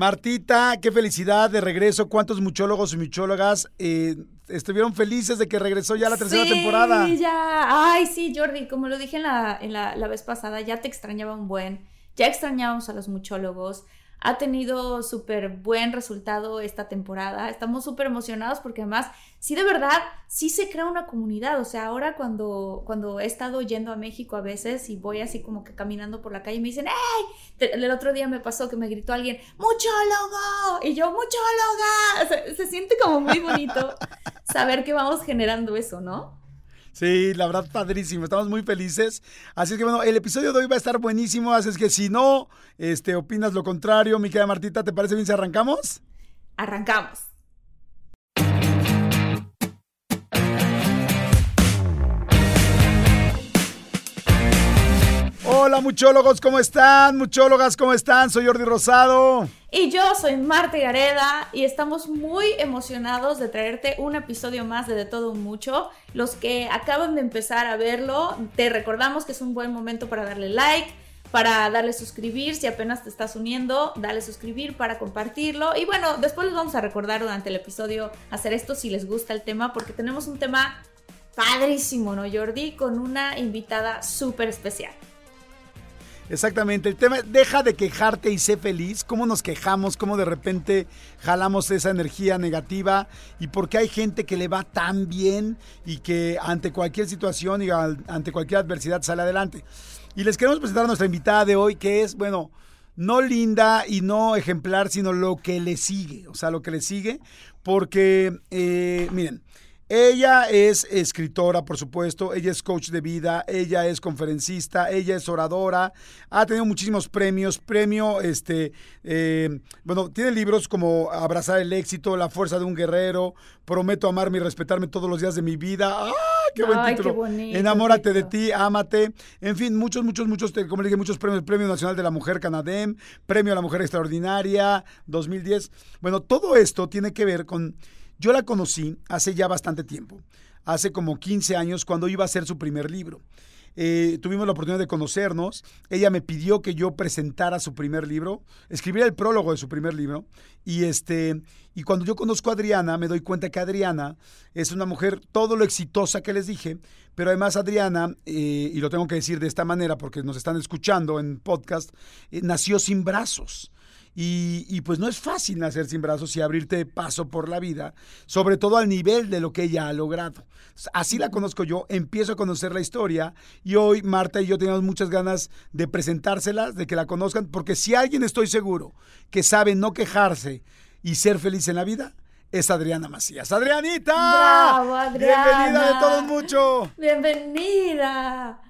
Martita, qué felicidad de regreso. ¿Cuántos muchólogos y muchólogas eh, estuvieron felices de que regresó ya la tercera sí, temporada? ya. Ay, sí, Jordi, como lo dije en, la, en la, la vez pasada, ya te extrañaba un buen. Ya extrañábamos a los muchólogos. Ha tenido súper buen resultado esta temporada. Estamos súper emocionados porque además, sí, de verdad, sí se crea una comunidad. O sea, ahora cuando, cuando he estado yendo a México a veces y voy así como que caminando por la calle y me dicen, ¡Ey! El otro día me pasó que me gritó alguien, ¡Muchólogo! Y yo, ¡Muchóloga! O sea, se siente como muy bonito saber que vamos generando eso, ¿no? Sí, la verdad, padrísimo. Estamos muy felices. Así es que bueno, el episodio de hoy va a estar buenísimo. Así es que si no, este, opinas lo contrario, mi querida Martita, ¿te parece bien si arrancamos? Arrancamos. Hola muchólogos, ¿cómo están? Muchólogas, ¿cómo están? Soy Jordi Rosado. Y yo soy Marta Gareda y estamos muy emocionados de traerte un episodio más de De Todo Mucho. Los que acaban de empezar a verlo, te recordamos que es un buen momento para darle like, para darle suscribir, si apenas te estás uniendo, dale suscribir para compartirlo. Y bueno, después les vamos a recordar durante el episodio hacer esto si les gusta el tema, porque tenemos un tema padrísimo, ¿no, Jordi? Con una invitada súper especial. Exactamente, el tema deja de quejarte y sé feliz, cómo nos quejamos, cómo de repente jalamos esa energía negativa y por qué hay gente que le va tan bien y que ante cualquier situación y ante cualquier adversidad sale adelante. Y les queremos presentar a nuestra invitada de hoy que es, bueno, no linda y no ejemplar, sino lo que le sigue, o sea, lo que le sigue, porque, eh, miren, ella es escritora, por supuesto, ella es coach de vida, ella es conferencista, ella es oradora, ha tenido muchísimos premios, premio, este, eh, bueno, tiene libros como Abrazar el éxito, La fuerza de un guerrero, Prometo amarme y respetarme todos los días de mi vida. ¡Ah! ¡Qué buen Ay, título! qué bonito Enamórate de ti, ámate. En fin, muchos, muchos, muchos, como le dije, muchos premios. Premio Nacional de la Mujer Canadem, Premio a la Mujer Extraordinaria 2010. Bueno, todo esto tiene que ver con yo la conocí hace ya bastante tiempo, hace como 15 años, cuando iba a hacer su primer libro. Eh, tuvimos la oportunidad de conocernos. Ella me pidió que yo presentara su primer libro, escribiera el prólogo de su primer libro. Y, este, y cuando yo conozco a Adriana, me doy cuenta que Adriana es una mujer todo lo exitosa que les dije, pero además Adriana, eh, y lo tengo que decir de esta manera porque nos están escuchando en podcast, eh, nació sin brazos. Y, y, pues no es fácil nacer sin brazos y abrirte paso por la vida, sobre todo al nivel de lo que ella ha logrado. Así la conozco yo, empiezo a conocer la historia y hoy Marta y yo tenemos muchas ganas de presentárselas, de que la conozcan, porque si alguien estoy seguro que sabe no quejarse y ser feliz en la vida, es Adriana Macías. ¡Adrianita! ¡Bravo, Adriana! Bienvenida de todos mucho. Bienvenida.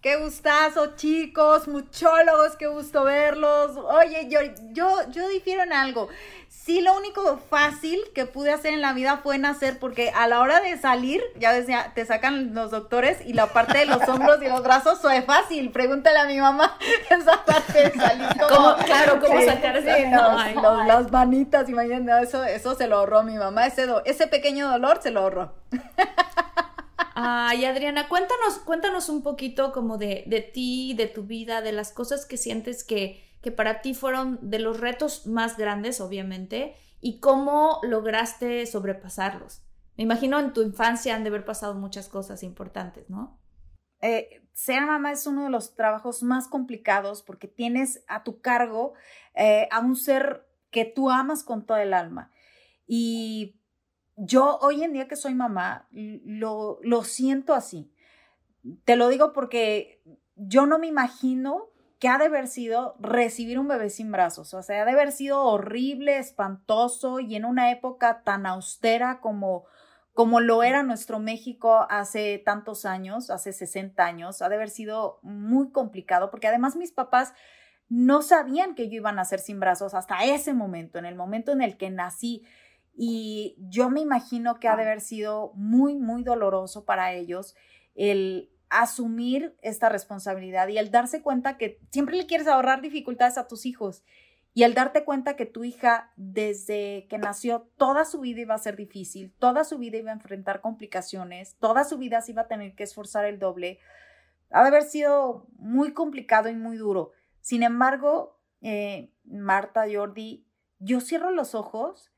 Qué gustazo, chicos, muchólogos, qué gusto verlos. Oye, yo, yo, yo difiero en algo. Sí, lo único fácil que pude hacer en la vida fue nacer, porque a la hora de salir, ya decía, te sacan los doctores y la parte de los hombros y los brazos fue fácil. Pregúntale a mi mamá esa parte de salir. Como, ¿Cómo? Claro, ¿cómo sacar sí, no, Ay, los- no. las manitas, imagínate, eso, eso se lo ahorró mi mamá. Ese, do- ese pequeño dolor se lo ahorró. Ay, Adriana, cuéntanos, cuéntanos un poquito como de, de ti, de tu vida, de las cosas que sientes que, que para ti fueron de los retos más grandes, obviamente, y cómo lograste sobrepasarlos. Me imagino en tu infancia han de haber pasado muchas cosas importantes, ¿no? eh, ser mamá es uno de los trabajos más complicados porque tienes a tu cargo eh, a un ser que tú amas con todo el alma. Y yo hoy en día que soy mamá, lo, lo siento así. Te lo digo porque yo no me imagino que ha de haber sido recibir un bebé sin brazos. O sea, ha de haber sido horrible, espantoso y en una época tan austera como, como lo era nuestro México hace tantos años, hace 60 años. Ha de haber sido muy complicado porque además mis papás no sabían que yo iba a nacer sin brazos hasta ese momento, en el momento en el que nací. Y yo me imagino que ha de haber sido muy, muy doloroso para ellos el asumir esta responsabilidad y el darse cuenta que siempre le quieres ahorrar dificultades a tus hijos y el darte cuenta que tu hija desde que nació toda su vida iba a ser difícil, toda su vida iba a enfrentar complicaciones, toda su vida se iba a tener que esforzar el doble, ha de haber sido muy complicado y muy duro. Sin embargo, eh, Marta, Jordi, yo cierro los ojos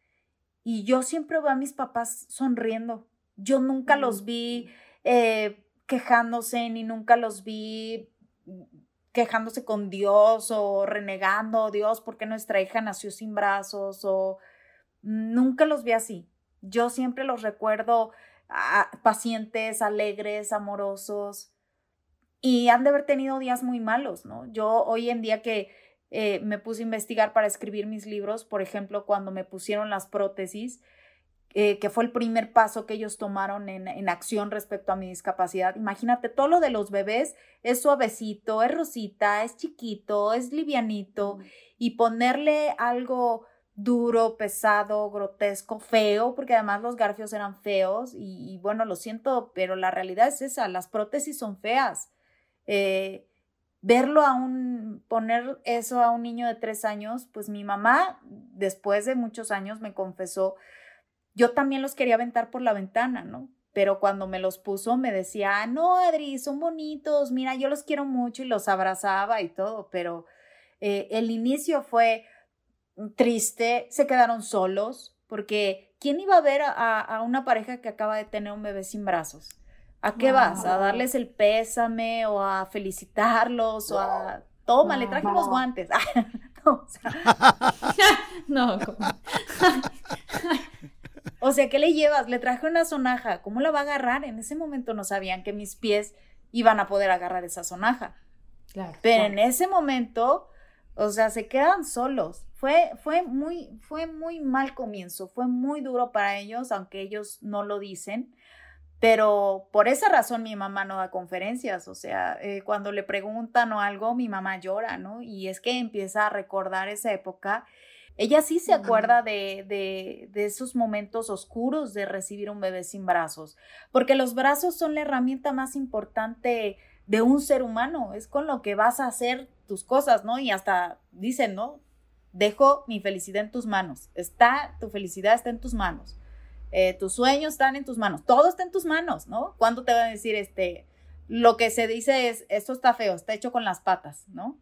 y yo siempre veo a mis papás sonriendo. Yo nunca los vi eh, quejándose ni nunca los vi quejándose con Dios o renegando, Dios, porque nuestra hija nació sin brazos o nunca los vi así. Yo siempre los recuerdo pacientes, alegres, amorosos y han de haber tenido días muy malos, ¿no? Yo hoy en día que eh, me puse a investigar para escribir mis libros, por ejemplo, cuando me pusieron las prótesis, eh, que fue el primer paso que ellos tomaron en, en, acción respecto a mi discapacidad. Imagínate, todo lo de los bebés es suavecito, es rosita, es chiquito, es livianito, y ponerle algo duro, pesado, grotesco, feo, porque además los garfios eran feos, y, y bueno, lo siento, pero la realidad es esa, las prótesis son feas. Eh, verlo a un, poner eso a un niño de tres años, pues mi mamá, después de muchos años, me confesó, yo también los quería aventar por la ventana, ¿no? Pero cuando me los puso me decía, ah, no, Adri, son bonitos, mira, yo los quiero mucho y los abrazaba y todo, pero eh, el inicio fue triste, se quedaron solos, porque ¿quién iba a ver a, a una pareja que acaba de tener un bebé sin brazos? ¿A qué vas? ¿A darles el pésame o a felicitarlos o a... Toma, le traje unos guantes. no, o sea... no, o sea, ¿qué le llevas? Le traje una sonaja. ¿Cómo la va a agarrar? En ese momento no sabían que mis pies iban a poder agarrar esa sonaja. Claro, Pero en ese momento, o sea, se quedan solos. Fue, fue, muy, fue muy mal comienzo, fue muy duro para ellos, aunque ellos no lo dicen. Pero por esa razón mi mamá no da conferencias, o sea, eh, cuando le preguntan o algo, mi mamá llora, ¿no? Y es que empieza a recordar esa época. Ella sí se acuerda de, de, de, esos momentos oscuros de recibir un bebé sin brazos, porque los brazos son la herramienta más importante de un ser humano, es con lo que vas a hacer tus cosas, ¿no? Y hasta dicen, ¿no? Dejo mi felicidad en tus manos, está, tu felicidad está en tus manos. Eh, tus sueños están en tus manos, todo está en tus manos, ¿no? ¿Cuándo te van a decir, este, lo que se dice es, esto está feo, está hecho con las patas, ¿no?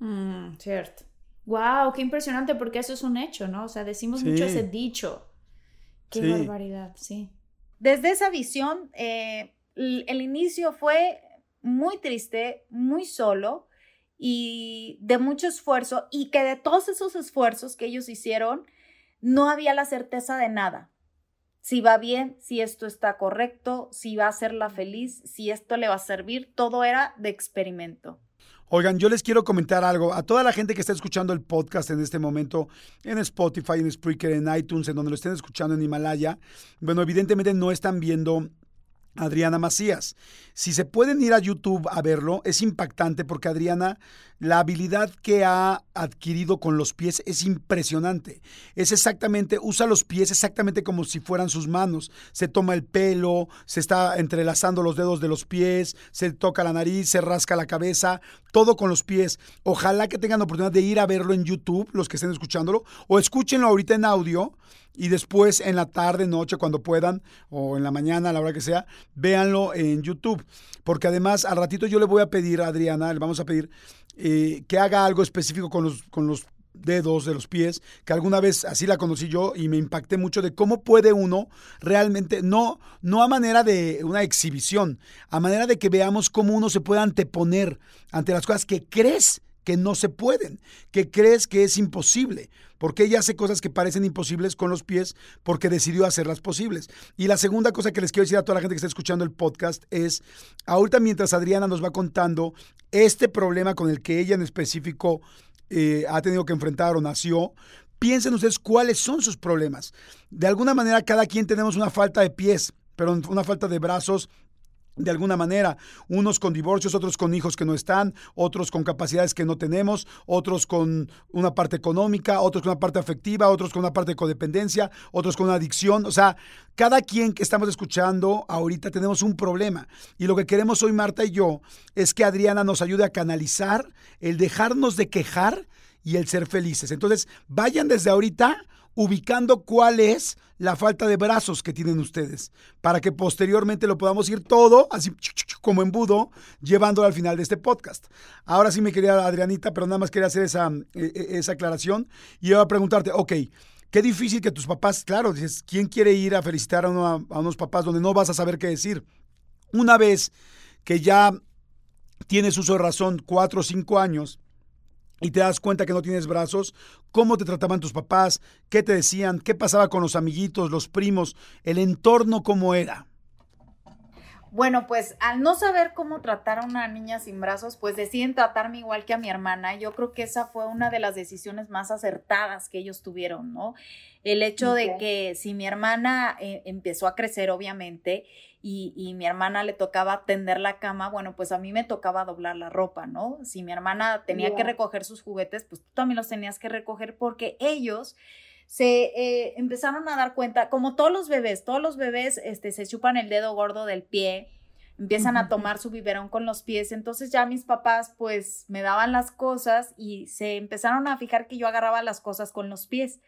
Mm, cierto. Wow, qué impresionante porque eso es un hecho, ¿no? O sea, decimos mucho ese dicho. Qué barbaridad, sí. Desde esa visión, eh, el inicio fue muy triste, muy solo y de mucho esfuerzo y que de todos esos esfuerzos que ellos hicieron, no había la certeza de nada si va bien, si esto está correcto, si va a hacerla feliz, si esto le va a servir, todo era de experimento. Oigan, yo les quiero comentar algo. A toda la gente que está escuchando el podcast en este momento, en Spotify, en Spreaker, en iTunes, en donde lo estén escuchando en Himalaya, bueno, evidentemente no están viendo Adriana Macías. Si se pueden ir a YouTube a verlo, es impactante porque Adriana, la habilidad que ha adquirido con los pies es impresionante. Es exactamente, usa los pies exactamente como si fueran sus manos. Se toma el pelo, se está entrelazando los dedos de los pies, se toca la nariz, se rasca la cabeza, todo con los pies. Ojalá que tengan la oportunidad de ir a verlo en YouTube, los que estén escuchándolo, o escúchenlo ahorita en audio y después en la tarde, noche, cuando puedan, o en la mañana, a la hora que sea, véanlo en YouTube. Porque además, al ratito yo le voy a pedir a Adriana, le vamos a pedir eh, que haga algo específico con los, con los dedos de los pies, que alguna vez así la conocí yo y me impacté mucho de cómo puede uno realmente, no, no a manera de una exhibición, a manera de que veamos cómo uno se puede anteponer ante las cosas que crees que no se pueden, que crees que es imposible, porque ella hace cosas que parecen imposibles con los pies porque decidió hacerlas posibles. Y la segunda cosa que les quiero decir a toda la gente que está escuchando el podcast es, ahorita mientras Adriana nos va contando este problema con el que ella en específico eh, ha tenido que enfrentar o nació, piensen ustedes cuáles son sus problemas. De alguna manera cada quien tenemos una falta de pies, pero una falta de brazos de alguna manera, unos con divorcios, otros con hijos que no están, otros con capacidades que no tenemos, otros con una parte económica, otros con una parte afectiva, otros con una parte de codependencia, otros con una adicción. O sea, cada quien que estamos escuchando ahorita tenemos un problema. Y lo que queremos hoy, Marta y yo, es que Adriana nos ayude a canalizar el dejarnos de quejar y el ser felices. Entonces, vayan desde ahorita ubicando cuál es la falta de brazos que tienen ustedes, para que posteriormente lo podamos ir todo, así como embudo, llevándolo al final de este podcast. Ahora sí me quería Adrianita, pero nada más quería hacer esa, e, e, esa aclaración y iba a preguntarte, ok, qué difícil que tus papás, claro, dices, ¿quién quiere ir a felicitar a, a unos papás donde no vas a saber qué decir? Una vez que ya tienes uso de razón, cuatro o cinco años, y te das cuenta que no tienes brazos, cómo te trataban tus papás, qué te decían, qué pasaba con los amiguitos, los primos, el entorno cómo era. Bueno, pues al no saber cómo tratar a una niña sin brazos, pues deciden tratarme igual que a mi hermana. Yo creo que esa fue una de las decisiones más acertadas que ellos tuvieron, ¿no? El hecho de que si mi hermana eh, empezó a crecer, obviamente, y, y, mi hermana le tocaba tender la cama, bueno, pues a mí me tocaba doblar la ropa, ¿no? Si mi hermana tenía que recoger sus juguetes, pues tú también los tenías que recoger porque ellos se eh, empezaron a dar cuenta, como todos los bebés, todos los bebés este, se chupan el dedo gordo del pie, empiezan a tomar su biberón con los pies, entonces ya mis papás pues me daban las cosas y se empezaron a fijar que yo agarraba las cosas con los pies.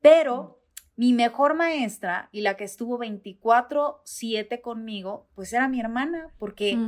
Pero mi mejor maestra y la que estuvo 24/7 conmigo, pues era mi hermana, porque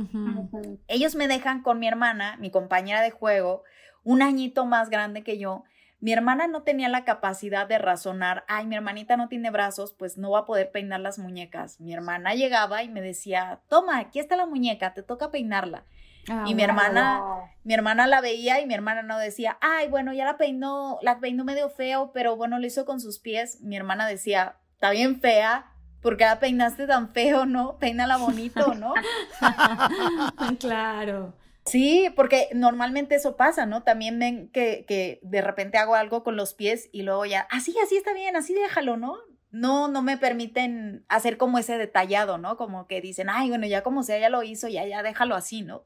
ellos me dejan con mi hermana, mi compañera de juego, un añito más grande que yo, mi hermana no tenía la capacidad de razonar, ay, mi hermanita no tiene brazos, pues no va a poder peinar las muñecas. Mi hermana llegaba y me decía, toma, aquí está la muñeca, te toca peinarla. Ah, y mi hermana, mi hermana la veía y mi hermana no decía, ay, bueno, ya la peinó, la peinó medio feo, pero bueno, lo hizo con sus pies. Mi hermana decía, está bien fea, porque la peinaste tan feo, ¿no? Peínala bonito, ¿no? claro. Sí, porque normalmente eso pasa, ¿no? También ven que, que de repente hago algo con los pies y luego ya, así, así está bien, así déjalo, ¿no? No, no me permiten hacer como ese detallado, ¿no? Como que dicen, ay, bueno, ya como sea, ya lo hizo, ya, ya déjalo así, ¿no?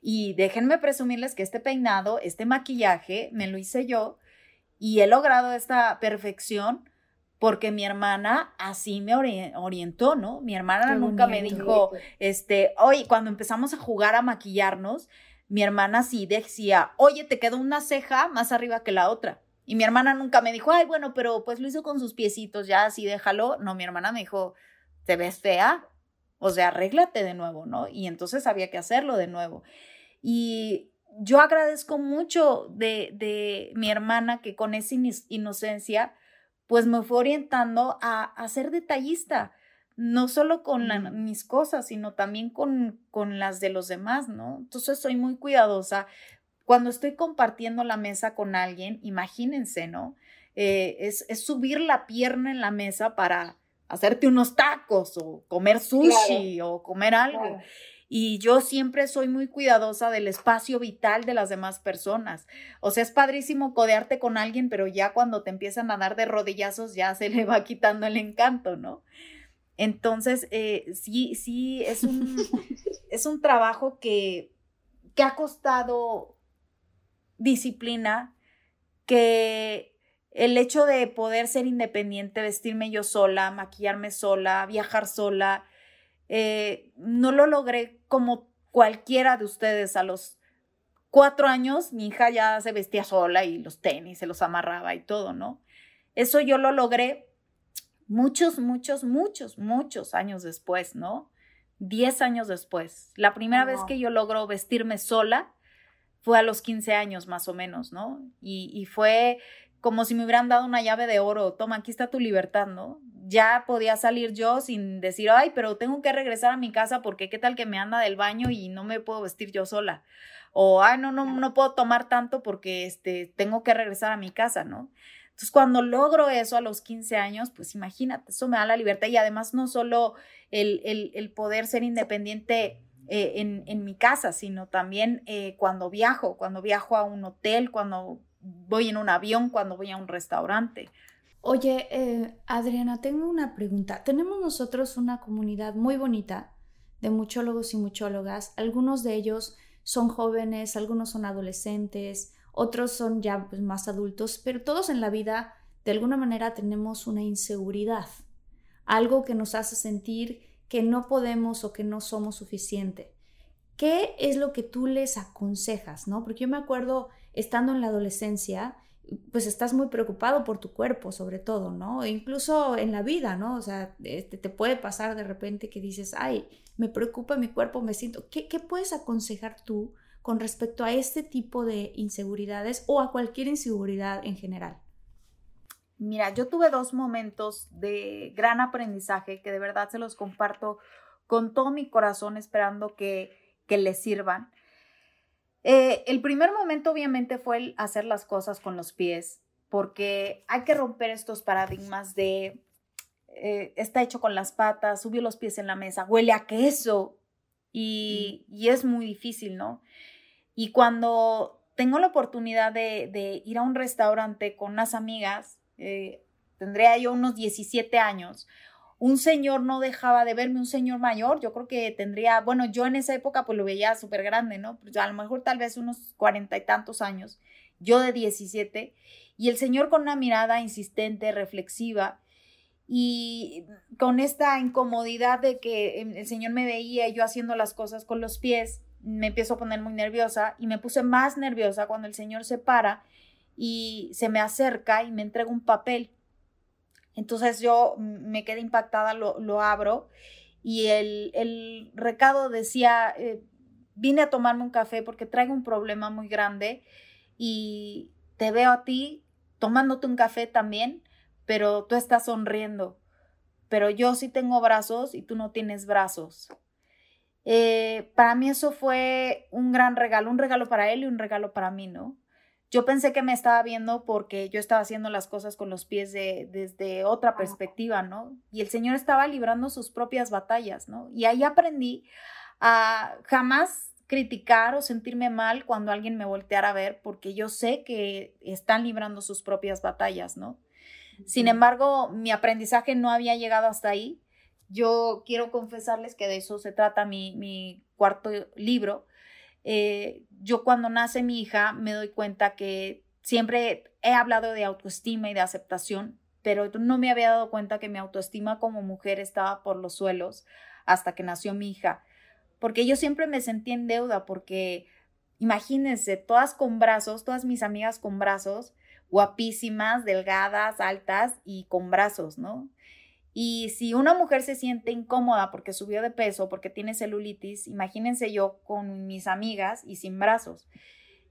Y déjenme presumirles que este peinado, este maquillaje, me lo hice yo y he logrado esta perfección porque mi hermana así me orientó, ¿no? Mi hermana nunca me dijo, este, oye, cuando empezamos a jugar a maquillarnos, mi hermana sí decía, oye, te quedó una ceja más arriba que la otra. Y mi hermana nunca me dijo, ay, bueno, pero pues lo hizo con sus piecitos, ya así déjalo. No, mi hermana me dijo, te ves fea, o sea, arréglate de nuevo, ¿no? Y entonces había que hacerlo de nuevo. Y yo agradezco mucho de, de mi hermana que con esa inocencia pues me fue orientando a, ser detallista, no solo con mis cosas, sino también con, con las de los demás, ¿no? Entonces soy muy cuidadosa. Cuando estoy compartiendo la mesa con alguien, imagínense, ¿no? Eh, es, subir la pierna en la mesa para hacerte unos tacos o comer sushi o comer algo y yo siempre soy muy cuidadosa del espacio vital de las demás personas. O sea, es padrísimo codearte con alguien, pero ya cuando te empiezan a dar de rodillazos ya se le va quitando el encanto, ¿no? Entonces, eh, sí, sí, es un, es un trabajo que, que ha costado disciplina, que el hecho de poder ser independiente, vestirme yo sola, maquillarme sola, viajar sola, eh, no lo logré como cualquiera de ustedes a los cuatro años, mi hija ya se vestía sola y los tenis se los amarraba y todo, ¿no? Eso yo lo logré muchos, muchos, muchos, muchos años después, ¿no? Diez años después. La primera vez que yo logro vestirme sola fue a los 15 años más o menos, ¿no? Y, y fue como si me hubieran dado una llave de oro, toma, aquí está tu libertad, ¿no? Ya podía salir yo sin decir, ay, pero tengo que regresar a mi casa porque qué tal que me anda del baño y no me puedo vestir yo sola. O, ay, no, no, no puedo tomar tanto porque este, tengo que regresar a mi casa, ¿no? Entonces, cuando logro eso a los 15 años, pues imagínate, eso me da la libertad y además no solo el, el, el poder ser independiente eh, en, mi casa, sino también eh, cuando viajo, cuando viajo a un hotel, cuando voy en un avión, cuando voy a un restaurante. Oye, eh, Adriana, tengo una pregunta. Tenemos nosotros una comunidad muy bonita de muchólogos y muchólogas. Algunos de ellos son jóvenes, algunos son adolescentes, otros son ya pues, más adultos, pero todos en la vida de alguna manera tenemos una inseguridad, algo que nos hace sentir que no podemos o que no somos suficiente. ¿Qué es lo que tú les aconsejas, no? Porque yo me acuerdo estando en la adolescencia, pues estás muy preocupado por tu cuerpo, sobre todo, ¿no? E incluso en la vida, ¿no? O sea, este, te puede pasar de repente que dices, ay, me preocupa mi cuerpo, me siento. ¿Qué, ¿Qué, puedes aconsejar tú con respecto a este tipo de inseguridades o a cualquier inseguridad en general? Mira, yo tuve dos momentos de gran aprendizaje que de verdad se los comparto con todo mi corazón, esperando que, que les sirvan. Eh, el primer momento obviamente fue el hacer las cosas con los pies, porque hay que romper estos paradigmas de eh, está hecho con las patas, subió los pies en la mesa, huele a queso y, y es muy difícil, ¿no? Y cuando tengo la oportunidad de, de ir a un restaurante con unas amigas, eh, tendría yo unos 17 años, un señor no dejaba de verme, un señor mayor, yo creo que tendría, bueno, yo en esa época pues lo veía súper grande, ¿no? Pues a lo mejor tal vez unos cuarenta y tantos años, yo de 17, y el señor con una mirada insistente, reflexiva, y con esta incomodidad de que el señor me veía yo haciendo las cosas con los pies, me empiezo a poner muy nerviosa y me puse más nerviosa cuando el señor se para y se me acerca y me entrega un papel entonces yo me quedé impactada, lo, abro y el, recado decía, eh, vine a tomarme un café porque traigo un problema muy grande y te veo a ti tomándote un café también, pero tú estás sonriendo. Pero yo sí tengo brazos y tú no tienes brazos. Eh, para mí eso fue un gran regalo, un regalo para él y un regalo para mí, ¿no? Yo pensé que me estaba viendo porque yo estaba haciendo las cosas con los pies de, desde otra perspectiva, ¿no? Y el Señor estaba librando sus propias batallas, ¿no? Y ahí aprendí a jamás criticar o sentirme mal cuando alguien me volteara a ver, porque yo sé que están librando sus propias batallas, ¿no? Sin embargo, mi aprendizaje no había llegado hasta ahí. Yo quiero confesarles que de eso se trata mi, mi cuarto libro, eh, yo cuando nace mi hija me doy cuenta que siempre he hablado de autoestima y de aceptación, pero no me había dado cuenta que mi autoestima como mujer estaba por los suelos hasta que nació mi hija, porque yo siempre me sentí en deuda, porque imagínense, todas con brazos, todas mis amigas con brazos, guapísimas, delgadas, altas y con brazos, ¿no? Y si una mujer se siente incómoda porque subió de peso, porque tiene celulitis, imagínense yo con mis amigas y sin brazos.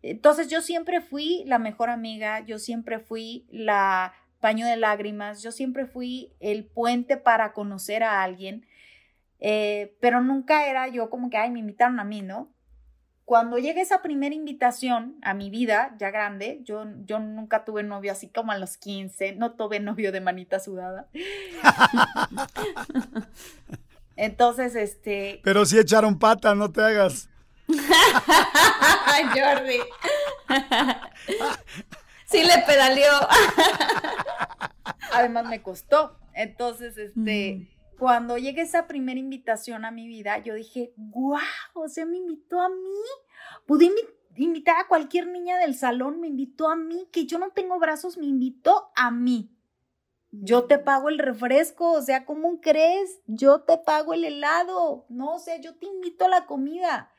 Entonces yo siempre fui la mejor amiga, yo siempre fui la paño de lágrimas, yo siempre fui el puente para conocer a alguien, eh, pero nunca era yo como que, ay, me invitaron a mí, ¿no? Cuando llega esa primera invitación a mi vida, ya grande, yo, yo nunca tuve novio así como a los 15, no tuve novio de manita sudada. Entonces, este... Pero sí echaron pata, no te hagas. Jordi. sí le pedaleó. Además me costó. Entonces, este cuando llegue esa primera invitación a mi vida, yo dije, guau, o sea, me invitó a mí. Pude invitar a cualquier niña del salón, me invitó a mí, que yo no tengo brazos, me invitó a mí. Yo te pago el refresco, o sea, ¿cómo crees? Yo te pago el helado, no, o sea, yo te invito a la comida.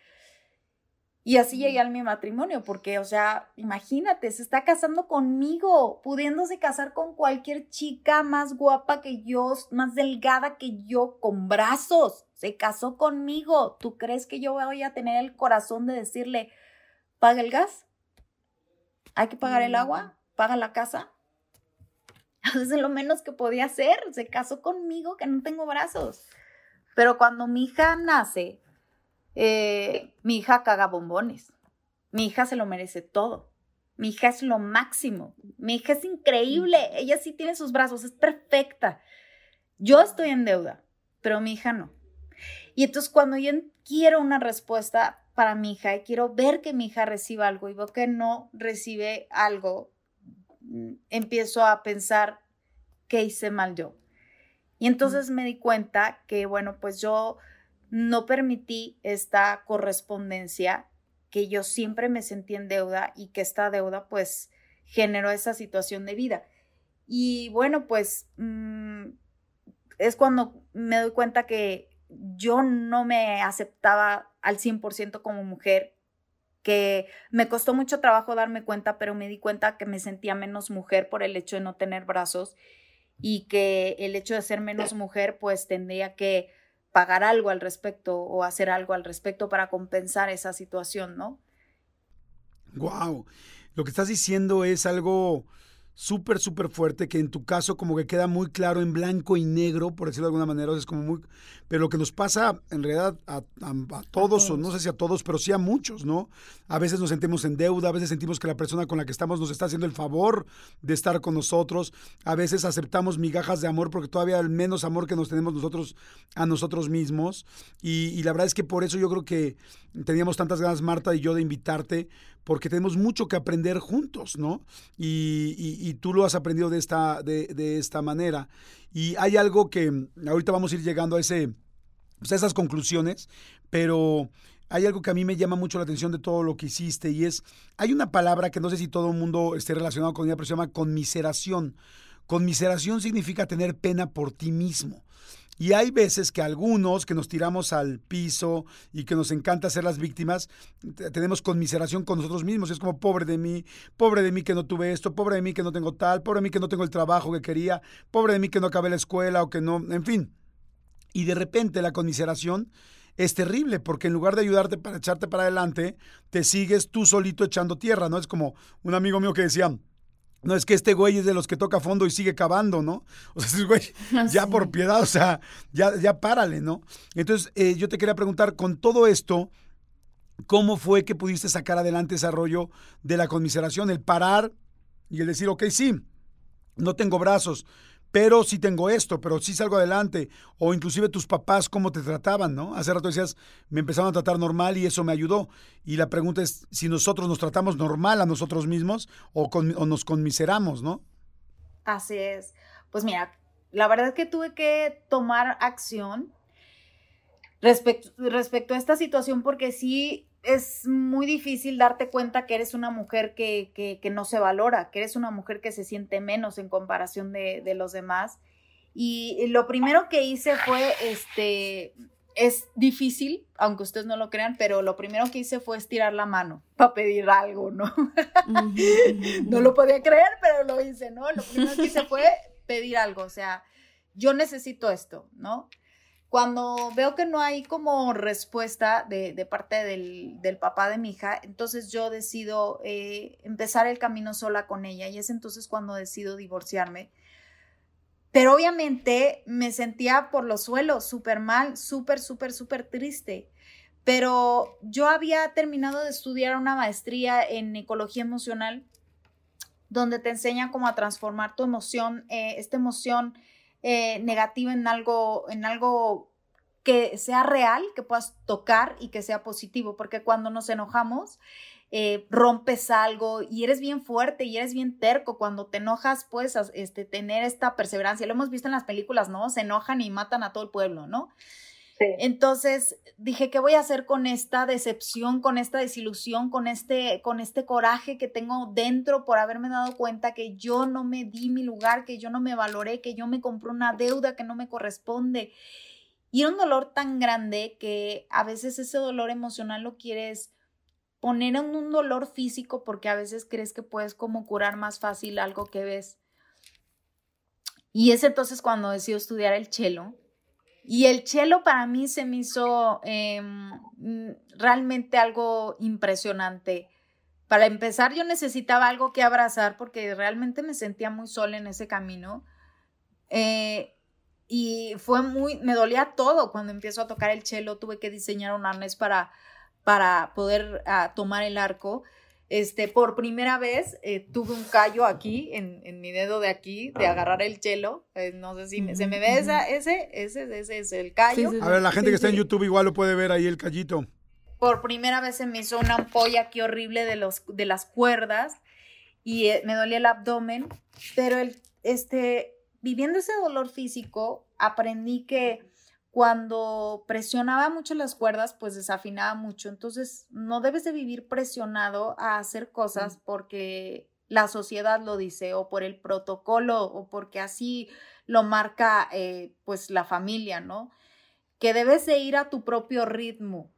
Y así llegué a mi matrimonio, porque, o sea, imagínate, se está casando conmigo, pudiéndose casar con cualquier chica más guapa que yo, más delgada que yo, con brazos. Se casó conmigo. ¿Tú crees que yo voy a tener el corazón de decirle, paga el gas, hay que pagar el agua, paga la casa. Eso es lo menos que podía hacer. Se casó conmigo que no tengo brazos. Pero cuando mi hija nace, eh, mi hija caga bombones. Mi hija se lo merece todo. Mi hija es lo máximo. Mi hija es increíble. Ella sí tiene sus brazos, es perfecta. Yo estoy en deuda, pero mi hija no. Y entonces cuando yo quiero una respuesta para mi hija y quiero ver que mi hija reciba algo y veo que no recibe algo, mm, empiezo a pensar qué hice mal yo. Y entonces me di cuenta que, bueno, pues yo no permití esta correspondencia, que yo siempre me sentí en deuda y que esta deuda pues generó esa situación de vida. Y bueno, pues mm, es cuando me doy cuenta que yo no me aceptaba al 100% como mujer, que me costó mucho trabajo darme cuenta, pero me di cuenta que me sentía menos mujer por el hecho de no tener brazos y que el hecho de ser menos mujer pues tendría que pagar algo al respecto o hacer algo al respecto para compensar esa situación, ¿no? Wow. Lo que estás diciendo es algo súper, súper fuerte, que en tu caso como que queda muy claro en blanco y negro, por decirlo de alguna manera, es como muy... Pero lo que nos pasa en realidad a, todos, o no sé si a todos, pero sí a muchos, ¿no? A veces nos sentimos en deuda, a veces sentimos que la persona con la que estamos nos está haciendo el favor de estar con nosotros, a veces aceptamos migajas de amor porque todavía el menos amor que nos tenemos nosotros a nosotros mismos. Y, y la verdad es que por eso yo creo que teníamos tantas ganas, Marta y yo, de invitarte, porque tenemos mucho que aprender juntos, ¿no? Y, tú lo has aprendido de esta, de, esta manera. Y hay algo que ahorita vamos a ir llegando a, ese, pues, a esas conclusiones, pero hay algo que a mí me llama mucho la atención de todo lo que hiciste y es, hay una palabra que no sé si todo el mundo esté relacionado con ella, pero se llama conmiseración. Conmiseración significa tener pena por ti mismo. Y hay veces que algunos que nos tiramos al piso y que nos encanta ser las víctimas, tenemos conmiseración con nosotros mismos. Es como, pobre de mí, pobre de mí que no tuve esto, pobre de mí que no tengo tal, pobre de mí que no tengo el trabajo que quería, pobre de mí que no acabé la escuela o que no, en fin. Y de repente la conmiseración es terrible porque en lugar de ayudarte para echarte para adelante, te sigues tú solito echando tierra, ¿no? Es como un amigo mío que decía, no es que este güey es de los que toca fondo y sigue cavando, ¿no? O sea, ese güey, ya por piedad, o sea, ya, ya párale, ¿no? Entonces, eh, yo te quería preguntar, con todo esto, ¿cómo fue que pudiste sacar adelante ese rollo de la conmiseración? El parar y el decir, ok, sí, no tengo brazos, pero sí tengo esto, pero sí salgo adelante. O inclusive tus papás, cómo te trataban, ¿no? Hace rato decías, me empezaron a tratar normal y eso me ayudó. Y la pregunta es si nosotros nos tratamos normal a nosotros mismos o, nos conmiseramos, ¿no? Así es. Pues mira, la verdad es que tuve que tomar acción respecto, respecto a esta situación porque sí es muy difícil darte cuenta que eres una mujer que, que, no se valora, que eres una mujer que se siente menos en comparación de, de, los demás. Y lo primero que hice fue, este, es difícil, aunque ustedes no lo crean, pero lo primero que hice fue estirar la mano para pedir algo, ¿no? no lo podía creer, pero lo hice, ¿no? Lo primero que hice fue pedir algo, o sea, yo necesito esto, ¿no? Cuando veo que no hay como respuesta de, parte del, papá de mi hija, entonces yo decido eh, empezar el camino sola con ella y es entonces cuando decido divorciarme. Pero obviamente me sentía por los suelos, súper mal, súper, súper, súper triste. Pero yo había terminado de estudiar una maestría en ecología emocional, donde te enseña cómo a transformar tu emoción, eh, esta emoción eh, en algo, en algo que sea real, que puedas tocar y que sea positivo, porque cuando nos enojamos, eh, rompes algo y eres bien fuerte y eres bien terco. Cuando te enojas, puedes este, tener esta perseverancia. Lo hemos visto en las películas, ¿no? Se enojan y matan a todo el pueblo, ¿no? Entonces dije, ¿qué voy a hacer con esta decepción, con esta desilusión, con este, con este coraje que tengo dentro por haberme dado cuenta que yo no me di mi lugar, que yo no me valoré, que yo me compré una deuda que no me corresponde? Y era un dolor tan grande que a veces ese dolor emocional lo quieres poner en un dolor físico porque a veces crees que puedes como curar más fácil algo que ves. Y es entonces cuando decido estudiar el chelo y el chelo para mí se me hizo em, mm, realmente algo impresionante. para empezar yo necesitaba algo que abrazar porque realmente me sentía muy sola en ese camino. Eh, y fue muy, me dolía todo cuando empiezo a tocar el cello, tuve que diseñar un arnés para, para poder ah, tomar el arco. Este, por primera vez eh, tuve un callo aquí, en, en, mi dedo de aquí, de agarrar el chelo. Eh, no sé si se me ve esa, ese, ese, ese es el callo. a ver, la gente que está en YouTube igual lo puede ver ahí el callito por primera vez se me hizo una ampolla aquí horrible de, los, de las cuerdas y eh, me dolía el abdomen, pero el, este, viviendo ese dolor físico, aprendí que cuando presionaba mucho las cuerdas, pues desafinaba mucho. Entonces, no debes de vivir presionado a hacer cosas porque la sociedad lo dice o por el protocolo o porque así lo marca eh, pues la familia, ¿no? Que debes de ir a tu propio ritmo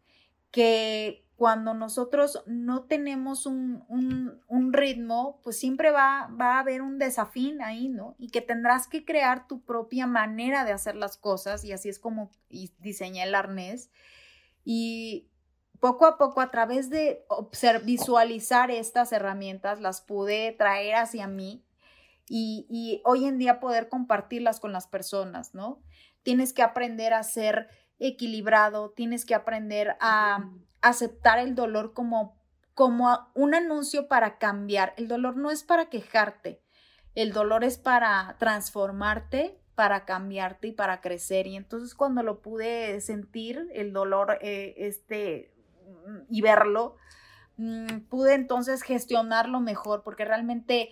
que cuando nosotros no tenemos un, ritmo, pues siempre va, va, a haber un desafín ahí, ¿no? Y que tendrás que crear tu propia manera de hacer las cosas y así es como diseñé el arnés. Y poco a poco, a través de visualizar estas herramientas, las pude traer hacia mí y, y hoy en día poder compartirlas con las personas, ¿no? Tienes que aprender a ser equilibrado, tienes que aprender a aceptar el dolor como, como un anuncio para cambiar. El dolor no es para quejarte, el dolor es para transformarte, para cambiarte y para crecer. Y entonces cuando lo pude sentir, el dolor, eh, este, y verlo, mm, pude entonces gestionarlo mejor, porque realmente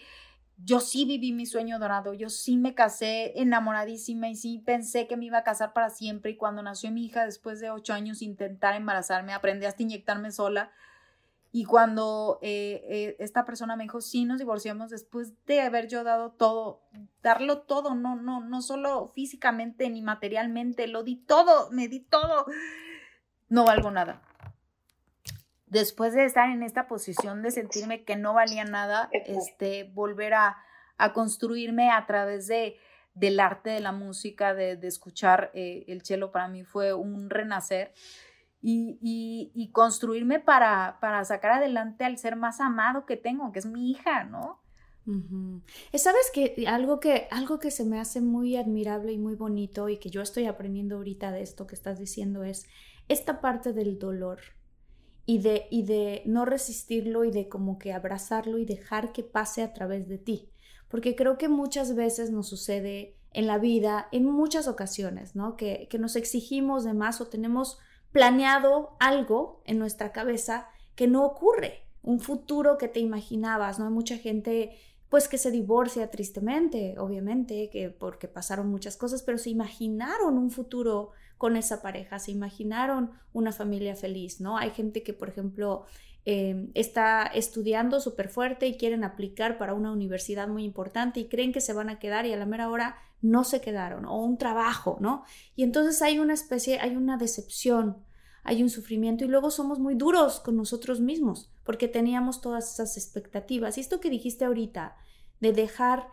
yo sí viví mi sueño dorado, yo sí me casé enamoradísima y sí pensé que me iba a casar para siempre y cuando nació mi hija después de ocho años intentar embarazarme, aprendí hasta inyectarme sola y cuando eh, eh, esta persona me dijo, sí, nos divorciamos después de haber yo dado todo, darlo todo, no, no, no solo físicamente ni materialmente, lo di todo, me di todo, no valgo nada después de estar en esta posición de sentirme que no valía nada, este, volver a, construirme a través de, del arte de la música, de, escuchar eh, el cello para mí fue un renacer. Y, construirme para, para, sacar adelante al ser más amado que tengo, que es mi hija, ¿no? Sabes que algo que algo que se me hace muy admirable y muy bonito y que yo estoy aprendiendo ahorita de esto que estás diciendo es esta parte del dolor y de, y de no resistirlo y de como que abrazarlo y dejar que pase a través de ti. Porque creo que muchas veces nos sucede en la vida, en muchas ocasiones, ¿no? Que, que nos exigimos de más o tenemos planeado algo en nuestra cabeza que no ocurre, un futuro que te imaginabas, ¿no? Hay mucha gente pues que se divorcia tristemente, obviamente, que porque pasaron muchas cosas, pero se imaginaron un futuro con esa pareja, se imaginaron una familia feliz, ¿no? Hay gente que, por ejemplo, em, está estudiando súper fuerte y quieren aplicar para una universidad muy importante y creen que se van a quedar y a la mera hora no se quedaron, o un trabajo, ¿no? Y entonces hay una especie, hay una decepción, hay un sufrimiento y luego somos muy duros con nosotros mismos porque teníamos todas esas expectativas. Y esto que dijiste ahorita, de dejar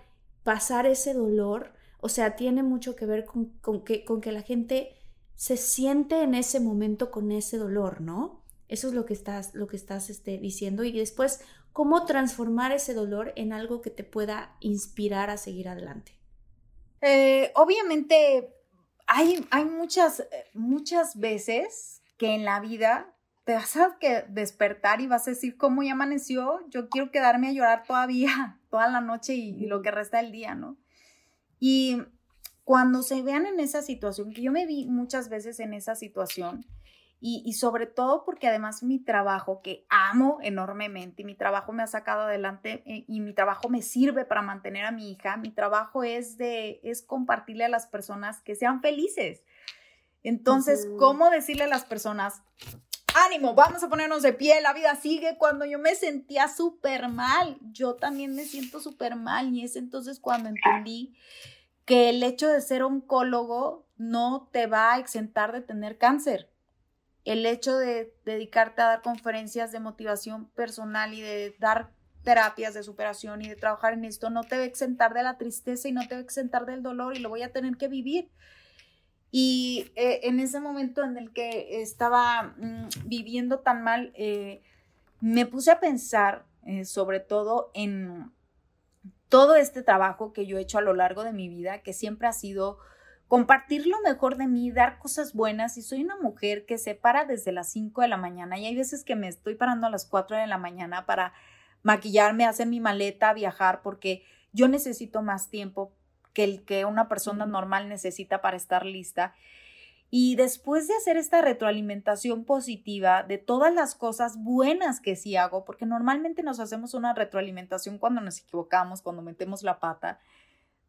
pasar ese dolor, o sea, tiene mucho que ver con, que, con que la gente se siente en ese momento con ese dolor, ¿no? Eso es lo que estás, lo que estás este, diciendo. Y después, ¿cómo transformar ese dolor en algo que te pueda inspirar a seguir adelante? Eh, obviamente, hay, hay muchas, muchas veces que en la vida te vas a que despertar y vas a decir, ¿cómo ya amaneció? Yo quiero quedarme a llorar todavía, toda la noche y, y lo que resta del día, ¿no? Y cuando se vean en esa situación, que yo me vi muchas veces en esa situación, y, sobre todo porque además mi trabajo, que amo enormemente, y mi trabajo me ha sacado adelante eh, y mi trabajo me sirve para mantener a mi hija, mi trabajo es de, es compartirle a las personas que sean felices. Entonces, ¿cómo decirle a las personas, ánimo, vamos a ponernos de pie, la vida sigue. Cuando yo me sentía súper mal, yo también me siento súper mal y es entonces cuando entendí que el hecho de ser oncólogo no te va a exentar de tener cáncer. El hecho de dedicarte a dar conferencias de motivación personal y de dar terapias de superación y de trabajar en esto no te va a exentar de la tristeza y no te va a exentar del dolor y lo voy a tener que vivir. Y eh, en ese momento en el que estaba mm, viviendo tan mal, eh, me puse a pensar eh, sobre todo en todo este trabajo que yo he hecho a lo largo de mi vida, que siempre ha sido compartir lo mejor de mí, dar cosas buenas. Y soy una mujer que se para desde las 5 de la mañana y hay veces que me estoy parando a las 4 de la mañana para maquillarme, hacer mi maleta, viajar, porque yo necesito más tiempo que el que una persona normal necesita para estar lista. Y después de hacer esta retroalimentación positiva de todas las cosas buenas que sí hago, porque normalmente nos hacemos una retroalimentación cuando nos equivocamos, cuando metemos la pata,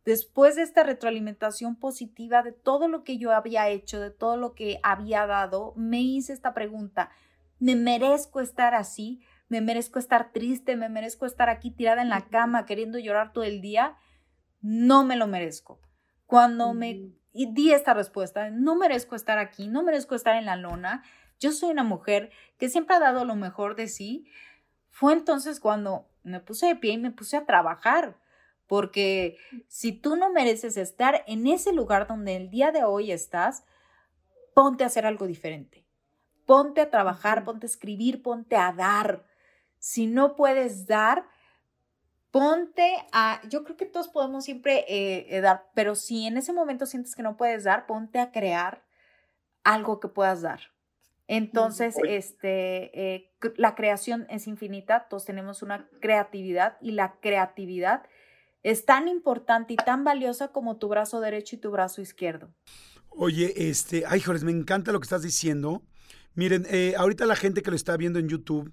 después de esta retroalimentación positiva de todo lo que yo había hecho, de todo lo que había dado, me hice esta pregunta, ¿me merezco estar así? ¿Me merezco estar triste? ¿Me merezco estar aquí tirada en la cama queriendo llorar todo el día? No me lo merezco. Cuando me y di esta respuesta, no merezco estar aquí, no merezco estar en la lona, yo soy una mujer que siempre ha dado lo mejor de sí, fue entonces cuando me puse de pie y me puse a trabajar, porque si tú no mereces estar en ese lugar donde el día de hoy estás, ponte a hacer algo diferente, ponte a trabajar, ponte a escribir, ponte a dar. Si no puedes dar, ponte a, yo creo que todos podemos siempre eh, eh, dar, pero si en ese momento sientes que no puedes dar, ponte a crear algo que puedas dar. Entonces, este, eh, la creación es infinita, todos tenemos una creatividad y la creatividad es tan importante y tan valiosa como tu brazo derecho y tu brazo izquierdo. Oye, este, ay, Jorge, me encanta lo que estás diciendo. Miren, ahorita la gente que lo está viendo en YouTube,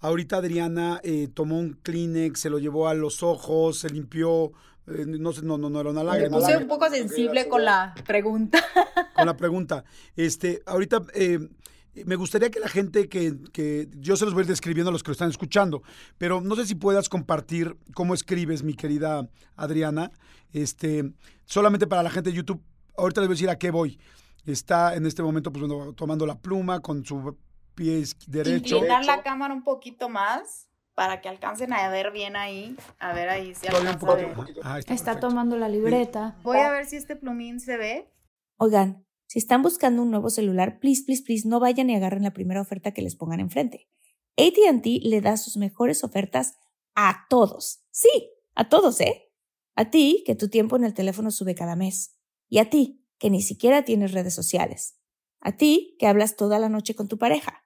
Ahorita Adriana eh, tomó un Kleenex, se lo llevó a los ojos, se limpió, eh, no sé, no, no, no era una lágrima. Me puse un poco sensible con la pregunta. Con la pregunta. Este, ahorita eh, me gustaría que la gente que, que, yo se los voy a ir describiendo a los que lo están escuchando, pero no sé si puedas compartir cómo escribes, mi querida Adriana, este, solamente para la gente de YouTube. Ahorita les voy a decir a qué voy. Está en este momento, pues bueno, tomando la pluma con su pies derecho. Inclinar la cámara un poquito más para que alcancen a ver bien ahí. A ver ahí si alcanza a ver. Ah, está, tomando la libreta. Voy a ver si este plumín se ve. Oigan, si están buscando un nuevo celular, please, please, please, no vayan y agarren la primera oferta que les pongan enfrente. ATT le da sus mejores ofertas a todos. Sí, a todos, ¿eh? A ti, que tu tiempo en el teléfono sube cada mes. Y a ti, que ni siquiera tienes redes sociales. A ti, que hablas toda la noche con tu pareja.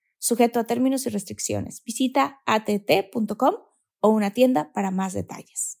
sujeto a términos y restricciones. Visita att.com o una tienda para más detalles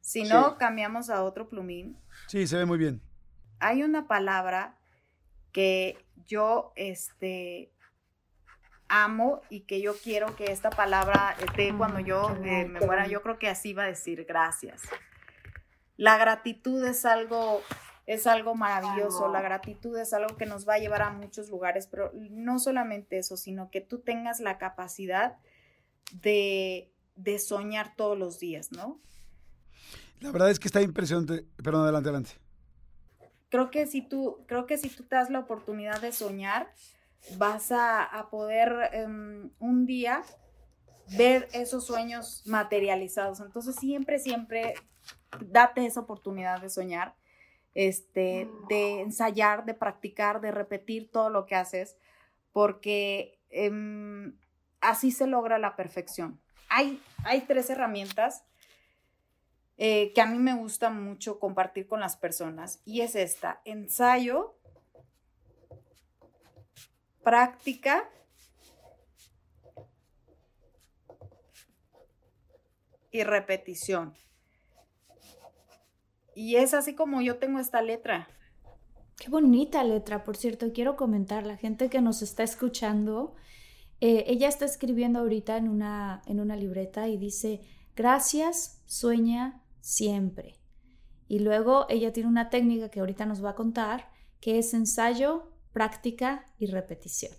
Si no, cambiamos a otro plumín. Sí, se ve muy bien. Hay una palabra que yo este, amo y que yo quiero que esta palabra esté cuando yo eh, me muera. Yo creo que así va a decir gracias. La gratitud es algo, es algo maravilloso. La gratitud es algo que nos va a llevar a muchos lugares, pero no solamente eso, sino que tú tengas la capacidad de, de soñar todos los días, ¿no? La verdad es que está impresionante. Perdón, adelante, adelante. Creo que si tú, creo que si tú te das la oportunidad de soñar, vas a, poder em, un día ver esos sueños materializados. Entonces siempre, siempre date esa oportunidad de soñar, este, de ensayar, de practicar, de repetir todo lo que haces, porque em, así se logra la perfección. Hay, hay tres herramientas eh, que a mí me gusta mucho compartir con las personas y es esta, ensayo, práctica y repetición. Y es así como yo tengo esta letra. Qué bonita letra, por cierto, quiero comentar, la gente que nos está escuchando, eh, ella está escribiendo ahorita en una, en una libreta y dice, gracias, sueña siempre. Y luego ella tiene una técnica que ahorita nos va a contar, que es ensayo, práctica y repetición.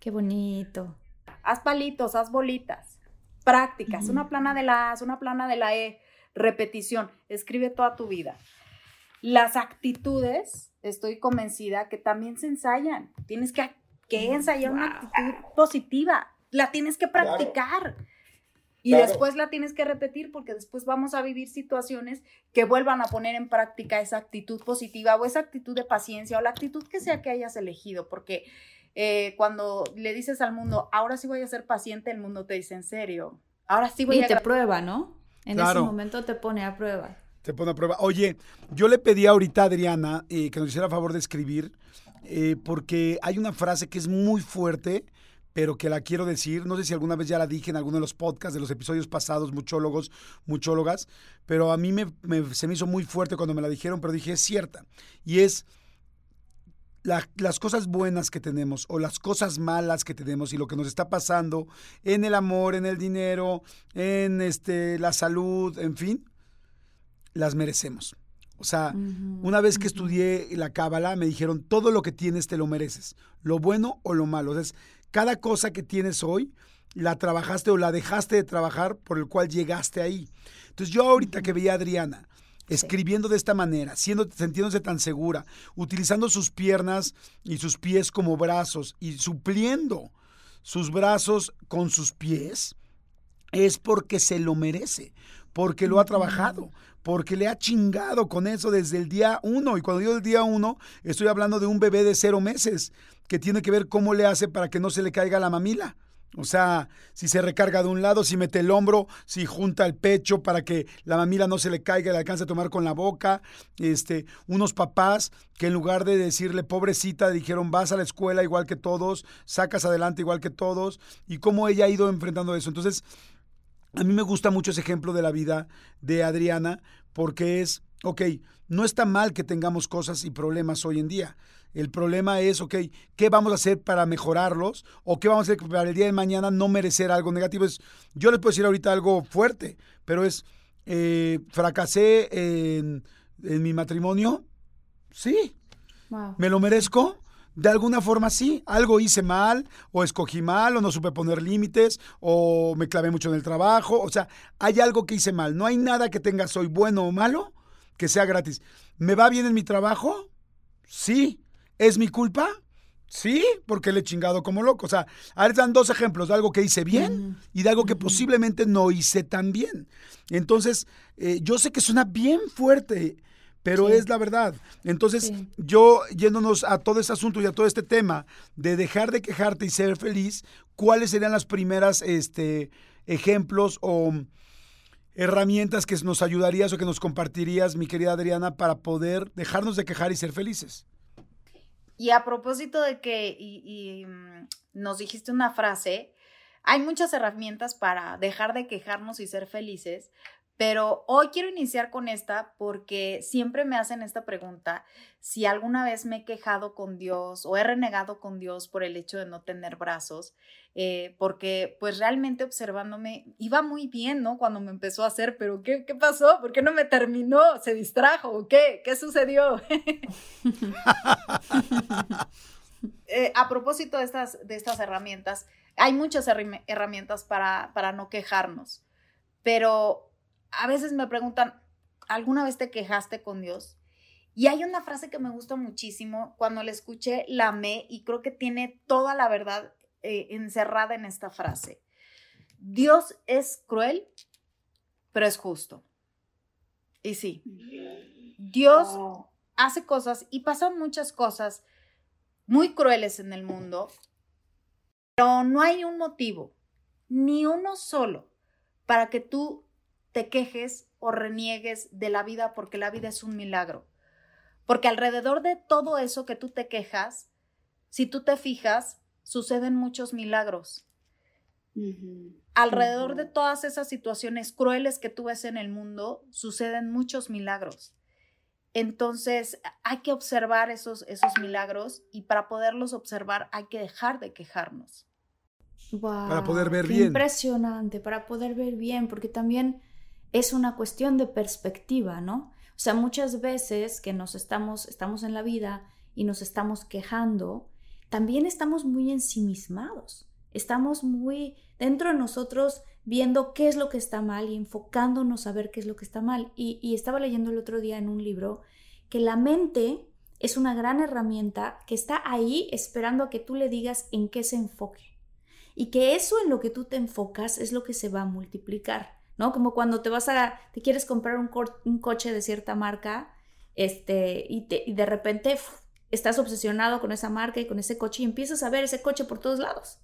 Qué bonito. Haz palitos, haz bolitas. Prácticas, una plana de la A, una plana de la E, repetición, escribe toda tu vida. Las actitudes, estoy convencida que también se ensayan. Tienes que, que ensayar una actitud positiva, la tienes que practicar. Y después la tienes que repetir porque después vamos a vivir situaciones que vuelvan a poner en práctica esa actitud positiva o esa actitud de paciencia o la actitud que sea que hayas elegido. Porque eh, cuando le dices al mundo, ahora sí voy a ser paciente, el mundo te dice, en serio, ahora sí voy y a... Y te prueba, ¿no? En ese momento te pone a prueba. Te pone a prueba. Oye, yo le pedí ahorita a Adriana eh, que nos hiciera favor de escribir, eh, porque hay una frase que es muy fuerte, pero que la quiero decir. No sé si alguna vez ya la dije en alguno de los podcasts de los episodios pasados, muchólogos, muchólogas, pero a mí me, se me hizo muy fuerte cuando me la dijeron, pero dije, es cierta. Y es las cosas buenas que tenemos o las cosas malas que tenemos y lo que nos está pasando en el amor, en el dinero, en este, la salud, en fin, las merecemos. O sea, una vez que estudié la cábala, me dijeron, todo lo que tienes te lo mereces, lo bueno o lo malo. Entonces, cada cosa que tienes hoy, la trabajaste o la dejaste de trabajar por el cual llegaste ahí. Entonces, yo ahorita que veía a Adriana, escribiendo de esta manera, siendo, sintiéndose tan segura, utilizando sus piernas y sus pies como brazos y supliendo sus brazos con sus pies, es porque se lo merece, porque lo ha trabajado, porque le ha chingado con eso desde el día uno. Y cuando digo el día uno, estoy hablando de un bebé de cero meses, que tiene que ver cómo le hace para que no se le caiga la mamila. O sea, si se recarga de un lado, si mete el hombro, si junta el pecho para que la mamila no se le caiga y le alcance a tomar con la boca. Este, unos papás que en lugar de decirle pobrecita, dijeron vas a la escuela igual que todos, sacas adelante igual que todos, y cómo ella ha ido enfrentando eso. Entonces, a mí me gusta mucho ese ejemplo de la vida de Adriana porque es, ok, no está mal que tengamos cosas y problemas hoy en día. El problema es, ok, ¿qué vamos a hacer para mejorarlos? ¿O qué vamos a hacer para el día de mañana no merecer algo negativo? Es, yo les puedo decir ahorita algo fuerte, pero es, eh, fracasé en, mi matrimonio. Sí. ¿Me lo merezco? De alguna forma sí, algo hice mal, o escogí mal, o no supe poner límites, o me clavé mucho en el trabajo, o sea, hay algo que hice mal. No hay nada que tenga soy bueno o malo que sea gratis. ¿Me va bien en mi trabajo? Sí. ¿Es mi culpa? Sí, porque le he chingado como loco. O sea, ahora dan dos ejemplos de algo que hice bien y de algo que posiblemente no hice tan bien. Entonces, eh, yo sé que suena bien fuerte pero es la verdad. Entonces, yo yéndonos a todo ese asunto y a todo este tema de dejar de quejarte y ser feliz, ¿cuáles serían las primeras este, ejemplos o herramientas que nos ayudarías o que nos compartirías, mi querida Adriana, para poder dejarnos de quejar y ser felices? Y a propósito de que y, mm, nos dijiste una frase, hay muchas herramientas para dejar de quejarnos y ser felices, pero hoy quiero iniciar con esta porque siempre me hacen esta pregunta, si alguna vez me he quejado con Dios o he renegado con Dios por el hecho de no tener brazos, eh, porque pues realmente observándome iba muy bien, ¿no? Cuando me empezó a hacer, pero ¿qué, qué pasó? ¿Por qué no me terminó? ¿Se distrajo? ¿O qué? ¿Qué sucedió? Eh, a propósito de estas, de estas herramientas, hay muchas herramientas para, para no quejarnos, pero a veces me preguntan, ¿alguna vez te quejaste con Dios? Y hay una frase que me gusta muchísimo, cuando la escuché la amé y creo que tiene toda la verdad eh, encerrada en esta frase. Dios es cruel, pero es justo. Y sí, Dios hace cosas y pasan muchas cosas muy crueles en el mundo, pero no hay un motivo, ni uno solo, para que tú te quejes o reniegues de la vida porque la vida es un milagro. Porque alrededor de todo eso que tú te quejas, si tú te fijas, suceden muchos milagros. alrededor de todas esas situaciones crueles que tú ves en el mundo, suceden muchos milagros. Entonces, hay que observar esos, esos milagros y para poderlos observar hay que dejar de quejarnos. para poder ver qué bien. Impresionante, para poder ver bien, porque también es una cuestión de perspectiva, ¿no? O sea, muchas veces que nos estamos, estamos en la vida y nos estamos quejando, también estamos muy ensimismados. Estamos muy dentro de nosotros viendo qué es lo que está mal y enfocándonos a ver qué es lo que está mal. Y, y estaba leyendo el otro día en un libro que la mente es una gran herramienta que está ahí esperando a que tú le digas en qué se enfoque. Y que eso en lo que tú te enfocas es lo que se va a multiplicar. ¿No? Como cuando te vas a, te quieres comprar un, un coche de cierta marca, este, y, te, y de repente estás obsesionado con esa marca y con ese coche y empiezas a ver ese coche por todos lados.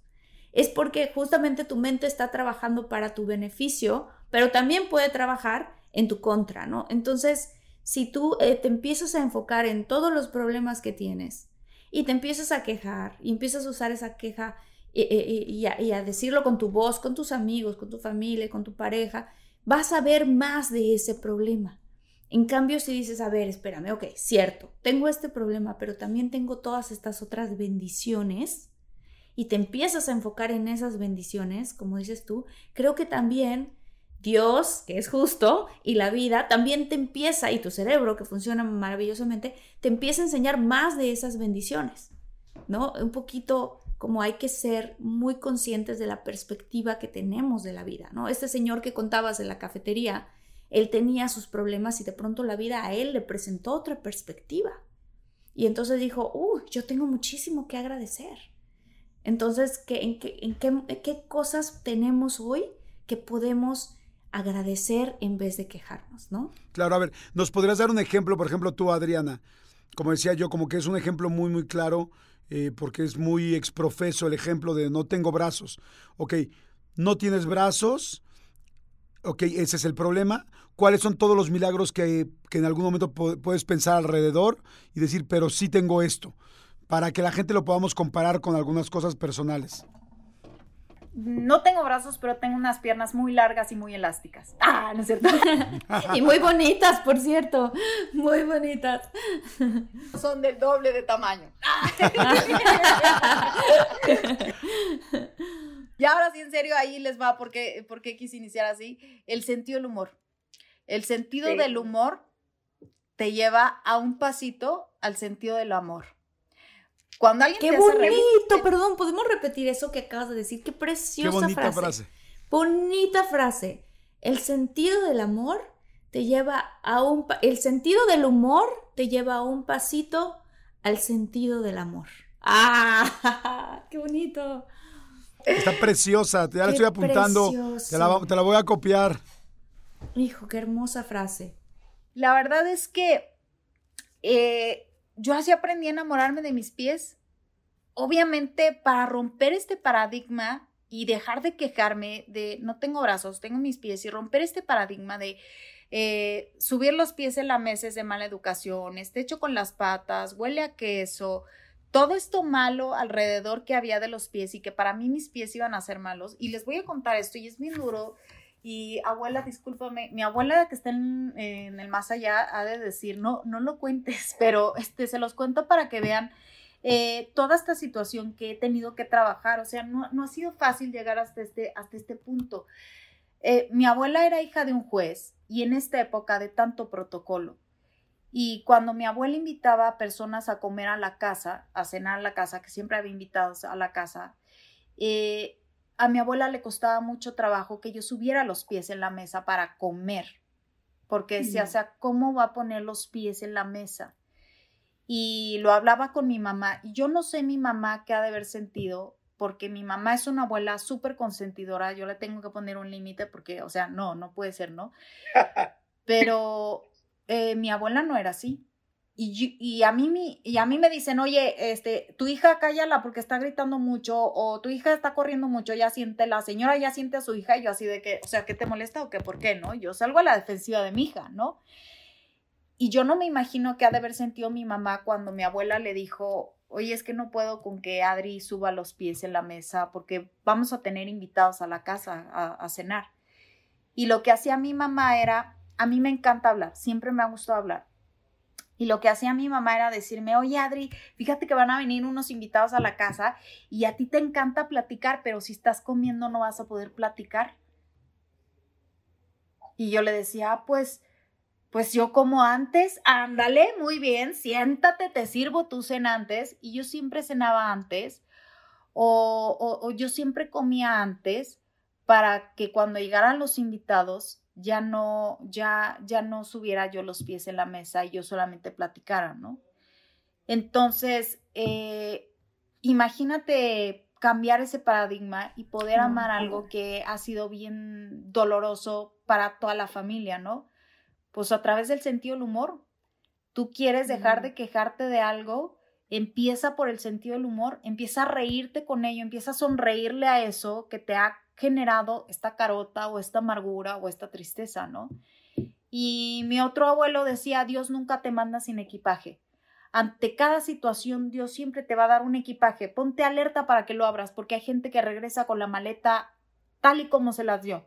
Es porque justamente tu mente está trabajando para tu beneficio, pero también puede trabajar en tu contra, ¿no? Entonces, si tú eh, te empiezas a enfocar en todos los problemas que tienes y te empiezas a quejar y empiezas a usar esa queja y, a, decirlo con tu voz, con tus amigos, con tu familia, con tu pareja, vas a ver más de ese problema. En cambio, si dices, a ver, espérame, ok, cierto, tengo este problema, pero también tengo todas estas otras bendiciones y te empiezas a enfocar en esas bendiciones, como dices tú, creo que también Dios, que es justo, y la vida también te empieza, y tu cerebro, que funciona maravillosamente, te empieza a enseñar más de esas bendiciones, ¿no? Un poquito como hay que ser muy conscientes de la perspectiva que tenemos de la vida, ¿no? Este señor que contabas de la cafetería, él tenía sus problemas y de pronto la vida a él le presentó otra perspectiva. Y entonces dijo, uy, yo tengo muchísimo que agradecer. Entonces, ¿qué, en, qué, en, qué, cosas tenemos hoy que podemos agradecer en vez de quejarnos, ¿no? Claro, a ver, ¿nos podrías dar un ejemplo, por ejemplo, tú, Adriana? Como decía yo, como que es un ejemplo muy, muy claro eh, porque es muy exprofeso el ejemplo de no tengo brazos. Ok, no tienes brazos, ok, ese es el problema. ¿Cuáles son todos los milagros que, que en algún momento puedes pensar alrededor y decir, pero sí tengo esto? Para que la gente lo podamos comparar con algunas cosas personales no tengo brazos, pero tengo unas piernas muy largas y muy elásticas. Ah, ¿no es cierto? y muy bonitas, por cierto. Muy bonitas. Son del doble de tamaño. y ahora sí, en serio, ahí les va, porque, porque quise iniciar así. El sentido del humor. El sentido del humor te lleva a un pasito al sentido del amor. Cuando alguien ¡Qué te bonito! Perdón, ¿podemos repetir eso que acabas de decir? ¡Qué preciosa Qué bonita frase. Bonita frase. El sentido del amor te lleva a un... El sentido del humor te lleva a un pasito al sentido del amor. ¡Ah! ¡Qué bonito! Está preciosa, ya la estoy apuntando. Te la, te la voy a copiar. Hijo, qué hermosa frase. La verdad es que eh, yo así aprendí a enamorarme de mis pies. Obviamente, para romper este paradigma y dejar de quejarme de no tengo brazos, tengo mis pies y romper este paradigma de eh, subir los pies en la mesa es de mala educación, esté hecho con las patas, huele a queso, todo esto malo alrededor que había de los pies y que para mí mis pies iban a ser malos. Y les voy a contar esto y es bien duro y abuela, discúlpame, mi abuela que está en, el más allá ha de decir, no, no lo cuentes, pero este, se los cuento para que vean eh, toda esta situación que he tenido que trabajar. O sea, no, no ha sido fácil llegar hasta este, hasta este punto. Eh, mi abuela era hija de un juez y en esta época de tanto protocolo. Y cuando mi abuela invitaba a personas a comer a la casa, a cenar a la casa, que siempre había invitados a la casa, eh, a mi abuela le costaba mucho trabajo que yo subiera los pies en la mesa para comer, porque decía, o sea, ¿cómo va a poner los pies en la mesa? Y lo hablaba con mi mamá, y yo no sé mi mamá qué ha de haber sentido, porque mi mamá es una abuela súper consentidora, yo le tengo que poner un límite porque, o sea, no, no puede ser, ¿no? Pero eh, mi abuela no era así. Y, a mí, me dicen, oye, este, tu hija cállala porque está gritando mucho o tu hija está corriendo mucho, ya siente, la señora ya siente a su hija y yo así de que, o sea, ¿qué te molesta o qué? ¿Por qué? ¿No? Yo salgo a la defensiva de mi hija, ¿no? Y yo no me imagino qué ha de haber sentido mi mamá cuando mi abuela le dijo, oye, es que no puedo con que Adri suba los pies en la mesa porque vamos a tener invitados a la casa a cenar. Y lo que hacía mi mamá era, a mí me encanta hablar, siempre me ha gustado hablar. Y lo que hacía mi mamá era decirme, oye Adri, fíjate que van a venir unos invitados a la casa y a ti te encanta platicar, pero si estás comiendo no vas a poder platicar. Y yo le decía, "Ah, pues, pues yo como antes, ándale, muy bien, siéntate, te sirvo tu cena antes. Y yo siempre cenaba antes o yo siempre comía antes para que cuando llegaran los invitados ya no, ya, ya no subiera yo los pies en la mesa y yo solamente platicara, ¿no? Entonces, eh, imagínate cambiar ese paradigma y poder amar algo que ha sido bien doloroso para toda la familia, ¿no? Pues a través del sentido del humor. Tú quieres dejar de quejarte de algo, empieza por el sentido del humor, empieza a reírte con ello, empieza a sonreírle a eso que te ha generado esta carota o esta amargura o esta tristeza, ¿no? Y mi otro abuelo decía, Dios nunca te manda sin equipaje. Ante cada situación, Dios siempre te va a dar un equipaje. Ponte alerta para que lo abras, porque hay gente que regresa con la maleta tal y como se las dio.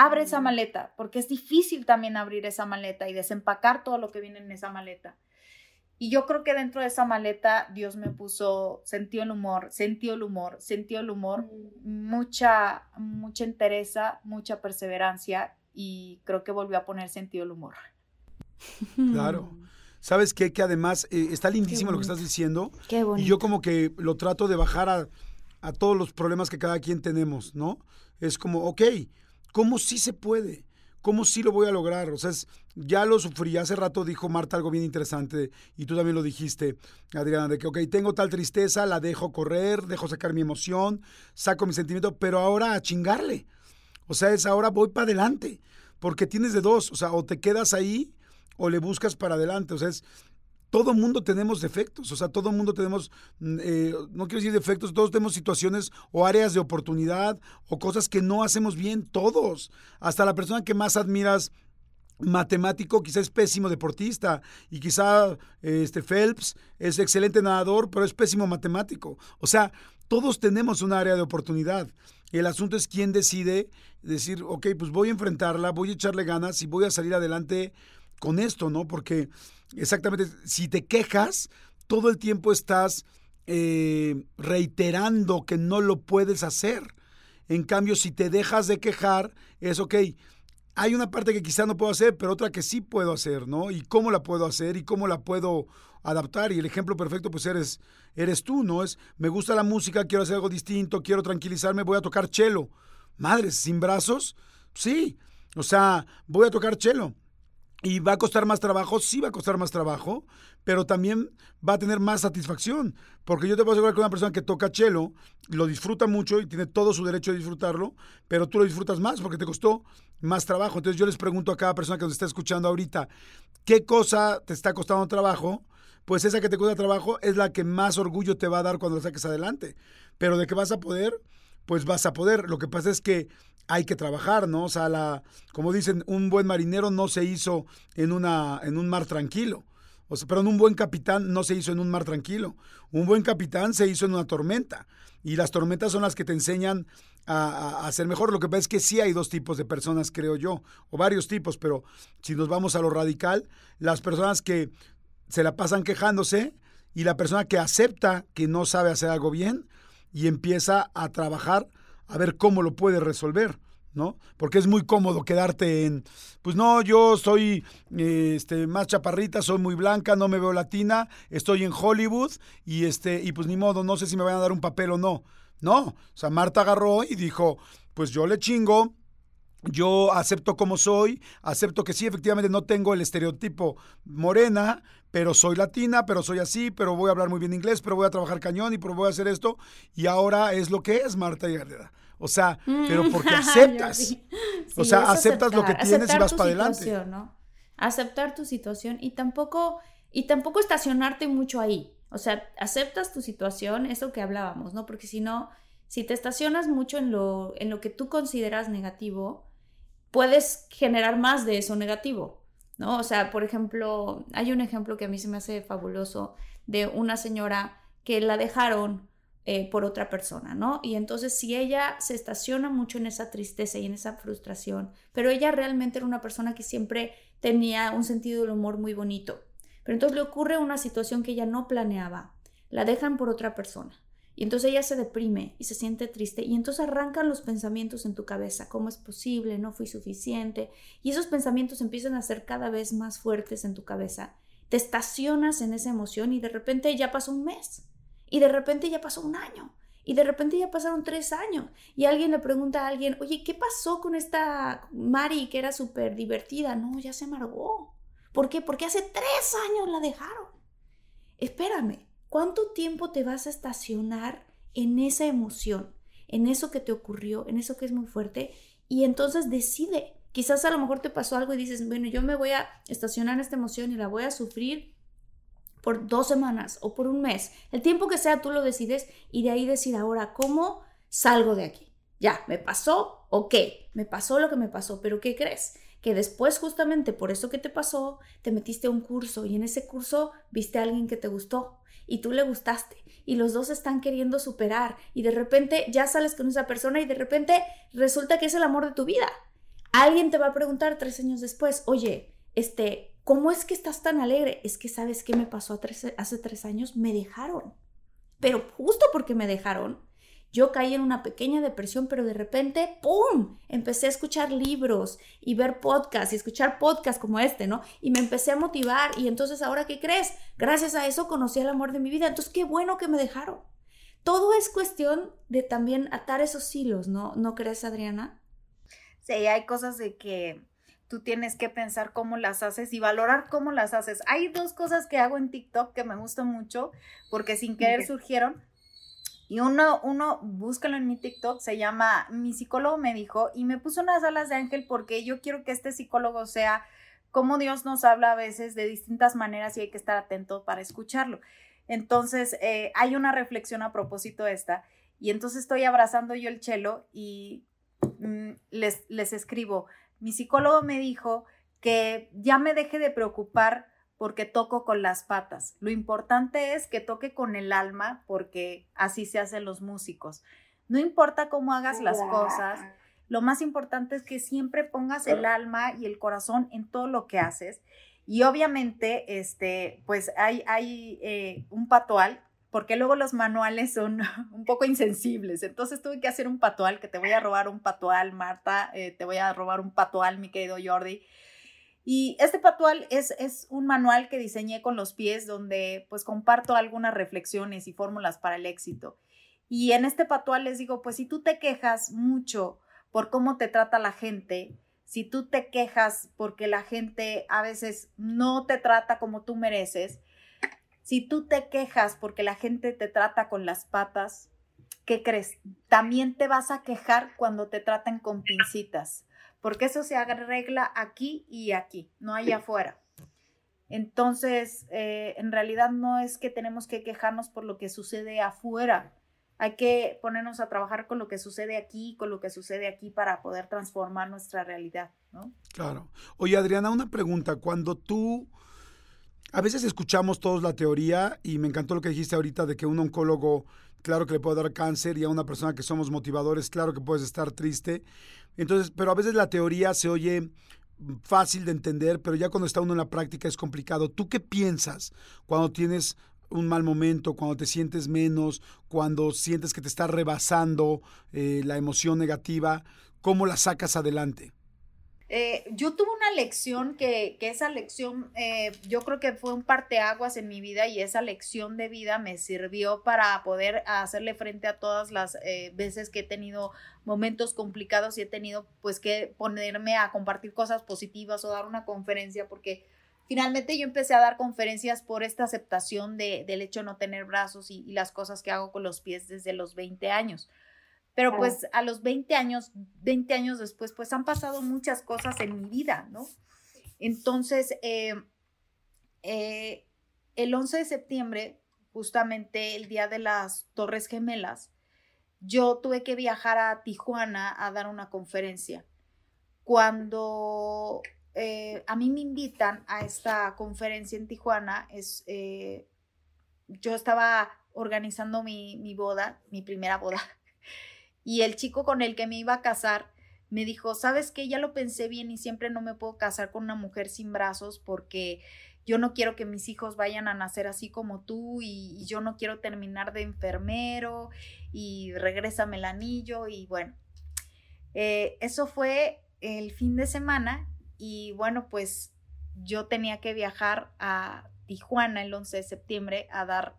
Abre esa maleta, porque es difícil también abrir esa maleta y desempacar todo lo que viene en esa maleta. Y yo creo que dentro de esa maleta Dios me puso, sentió el humor, sentió el humor, sentió el humor, mucha, mucha entereza, mucha perseverancia y creo que volvió a poner sentido el humor. Claro. ¿Sabes qué? Que además eh, está lindísimo lo que estás diciendo. Qué Y bonito. yo como que lo trato de bajar a, a todos los problemas que cada quien tenemos, ¿no? Es como, ok, ¿cómo sí se puede? ¿Cómo sí lo voy a lograr? O sea, es- ya lo sufrí. Hace rato dijo Marta algo bien interesante y tú también lo dijiste, Adriana, de que, ok, tengo tal tristeza, la dejo correr, dejo sacar mi emoción, saco mi sentimiento, pero ahora a chingarle. O sea, es ahora voy para adelante, porque tienes de dos, o sea, o te quedas ahí o le buscas para adelante. O sea, es, todo mundo tenemos defectos, o sea, todo mundo tenemos, mm, eh, no quiero decir defectos, todos tenemos situaciones o áreas de oportunidad o cosas que no hacemos bien, todos. Hasta la persona que más admiras matemático, quizá es pésimo deportista y quizá este Phelps es excelente nadador, pero es pésimo matemático. O sea, todos tenemos un área de oportunidad. El asunto es quién decide decir, ok, pues voy a enfrentarla, voy a echarle ganas y voy a salir adelante con esto, ¿no? Porque exactamente, si te quejas, todo el tiempo estás eh, reiterando que no lo puedes hacer. En cambio, si te dejas de quejar, es ok. Hay una parte que quizá no puedo hacer, pero otra que sí puedo hacer, ¿no? Y cómo la puedo hacer y cómo la puedo adaptar. Y el ejemplo perfecto, pues eres, eres tú, ¿no? Es, me gusta la música, quiero hacer algo distinto, quiero tranquilizarme, voy a tocar chelo. Madres, sin brazos, sí. O sea, voy a tocar chelo. ¿Y va a costar más trabajo? Sí va a costar más trabajo, pero también va a tener más satisfacción. Porque yo te puedo asegurar que una persona que toca chelo lo disfruta mucho y tiene todo su derecho de disfrutarlo, pero tú lo disfrutas más porque te costó más trabajo. Entonces yo les pregunto a cada persona que nos está escuchando ahorita, ¿qué cosa te está costando trabajo? Pues esa que te cuesta trabajo es la que más orgullo te va a dar cuando la saques adelante. Pero de que vas a poder, pues vas a poder. Lo que pasa es que hay que trabajar, ¿no? O sea, la, como dicen, un buen marinero no se hizo en, una, en un mar tranquilo. O sea, perdón, un buen capitán no se hizo en un mar tranquilo. Un buen capitán se hizo en una tormenta. Y las tormentas son las que te enseñan a, a, a ser mejor. Lo que pasa es que sí hay dos tipos de personas, creo yo, o varios tipos, pero si nos vamos a lo radical, las personas que se la pasan quejándose y la persona que acepta que no sabe hacer algo bien y empieza a trabajar a ver cómo lo puede resolver. ¿no? Porque es muy cómodo quedarte en, pues no, yo soy este, más chaparrita, soy muy blanca, no me veo latina, estoy en Hollywood y, este, y pues ni modo, no sé si me van a dar un papel o no. No, o sea, Marta agarró y dijo, pues yo le chingo, yo acepto como soy, acepto que sí, efectivamente no tengo el estereotipo morena, pero soy latina, pero soy así, pero voy a hablar muy bien inglés, pero voy a trabajar cañón y pero voy a hacer esto. Y ahora es lo que es Marta Gareda. O sea, pero porque aceptas. o sea, aceptas lo que tienes y vas para adelante. ¿no? Aceptar tu situación y tampoco, y tampoco estacionarte mucho ahí. O sea, aceptas tu situación, eso que hablábamos, ¿no? Porque si no, si te estacionas mucho en lo, en lo que tú consideras negativo, puedes generar más de eso negativo, ¿no? O sea, por ejemplo, hay un ejemplo que a mí se me hace fabuloso de una señora que la dejaron eh, por otra persona, ¿no? Y entonces si ella se estaciona mucho en esa tristeza y en esa frustración, pero ella realmente era una persona que siempre tenía un sentido del humor muy bonito, pero entonces le ocurre una situación que ella no planeaba, la dejan por otra persona. Y entonces ella se deprime y se siente triste y entonces arrancan los pensamientos en tu cabeza, ¿cómo es posible? No fui suficiente. Y esos pensamientos empiezan a ser cada vez más fuertes en tu cabeza. Te estacionas en esa emoción y de repente ya pasó un mes. Y de repente ya pasó un año. Y de repente ya pasaron tres años. Y alguien le pregunta a alguien, oye, ¿qué pasó con esta Mari que era súper divertida? No, ya se amargó. ¿Por qué? Porque hace tres años la dejaron. Espérame, ¿cuánto tiempo te vas a estacionar en esa emoción, en eso que te ocurrió, en eso que es muy fuerte? Y entonces decide. Quizás a lo mejor te pasó algo y dices, bueno, yo me voy a estacionar en esta emoción y la voy a sufrir por dos semanas o por un mes. El tiempo que sea tú lo decides y de ahí decir ahora cómo salgo de aquí. Ya, me pasó, ok, me pasó lo que me pasó, pero ¿qué crees? que después justamente por eso que te pasó, te metiste a un curso y en ese curso viste a alguien que te gustó y tú le gustaste y los dos están queriendo superar y de repente ya sales con esa persona y de repente resulta que es el amor de tu vida. Alguien te va a preguntar tres años después, oye, este, ¿cómo es que estás tan alegre? Es que sabes qué me pasó hace tres años, me dejaron. Pero justo porque me dejaron, yo caí en una pequeña depresión, pero de repente, ¡pum! Empecé a escuchar libros y ver podcasts y escuchar podcasts como este, ¿no? Y me empecé a motivar y entonces ahora, ¿qué crees? Gracias a eso conocí el amor de mi vida. Entonces, qué bueno que me dejaron. Todo es cuestión de también atar esos hilos, ¿no? ¿No crees, Adriana? Sí, hay cosas de que tú tienes que pensar cómo las haces y valorar cómo las haces. Hay dos cosas que hago en TikTok que me gustan mucho porque sin querer surgieron. Y uno, uno, búscalo en mi TikTok, se llama Mi psicólogo me dijo, y me puso unas alas de ángel porque yo quiero que este psicólogo sea como Dios nos habla a veces de distintas maneras y hay que estar atento para escucharlo. Entonces, eh, hay una reflexión a propósito de esta, y entonces estoy abrazando yo el chelo y mm, les, les escribo, mi psicólogo me dijo que ya me deje de preocupar porque toco con las patas. Lo importante es que toque con el alma porque así se hacen los músicos. No importa cómo hagas las cosas, lo más importante es que siempre pongas el alma y el corazón en todo lo que haces. Y obviamente, este, pues hay, hay eh, un patual, porque luego los manuales son un poco insensibles. Entonces tuve que hacer un patual, que te voy a robar un patual, Marta, eh, te voy a robar un patual, mi querido Jordi y este patual es, es un manual que diseñé con los pies donde pues comparto algunas reflexiones y fórmulas para el éxito. Y en este patual les digo, pues si tú te quejas mucho por cómo te trata la gente, si tú te quejas porque la gente a veces no te trata como tú mereces, si tú te quejas porque la gente te trata con las patas, ¿qué crees? También te vas a quejar cuando te traten con pincitas porque eso se arregla aquí y aquí, no allá afuera. Entonces, eh, en realidad no es que tenemos que quejarnos por lo que sucede afuera, hay que ponernos a trabajar con lo que sucede aquí, con lo que sucede aquí para poder transformar nuestra realidad, ¿no? Claro. Oye, Adriana, una pregunta. Cuando tú, a veces escuchamos todos la teoría y me encantó lo que dijiste ahorita de que un oncólogo, claro que le puede dar cáncer y a una persona que somos motivadores, claro que puedes estar triste, entonces, pero a veces la teoría se oye fácil de entender, pero ya cuando está uno en la práctica es complicado. ¿Tú qué piensas cuando tienes un mal momento, cuando te sientes menos, cuando sientes que te está rebasando eh, la emoción negativa? ¿Cómo la sacas adelante? Eh, yo tuve una lección que, esa lección eh, yo creo que fue un parteaguas en mi vida y esa lección de vida me sirvió para poder hacerle frente a todas las eh, veces que he tenido momentos complicados y he tenido pues que ponerme a compartir cosas positivas o dar una conferencia porque finalmente yo empecé a dar conferencias por esta aceptación de, del hecho de no tener brazos y, y las cosas que hago con los pies desde los 20 años. Pero pues a los 20 años, 20 años después, pues han pasado muchas cosas en mi vida, ¿no? Entonces, eh, eh, el 11 de septiembre, justamente el día de las Torres Gemelas, yo tuve que viajar a Tijuana a dar una conferencia. Cuando eh, a mí me invitan a esta conferencia en Tijuana, es, yo estaba organizando mi, mi boda, mi primera boda y el chico con el que me iba a casar me dijo, sabes que ya lo pensé bien y siempre no me puedo casar con una mujer sin brazos porque yo no quiero que mis hijos vayan a nacer así como tú y, yo no quiero terminar de enfermero y regrésame el anillo y bueno, eh, eso fue el fin de semana y bueno, pues yo tenía que viajar a Tijuana el 11 de septiembre a dar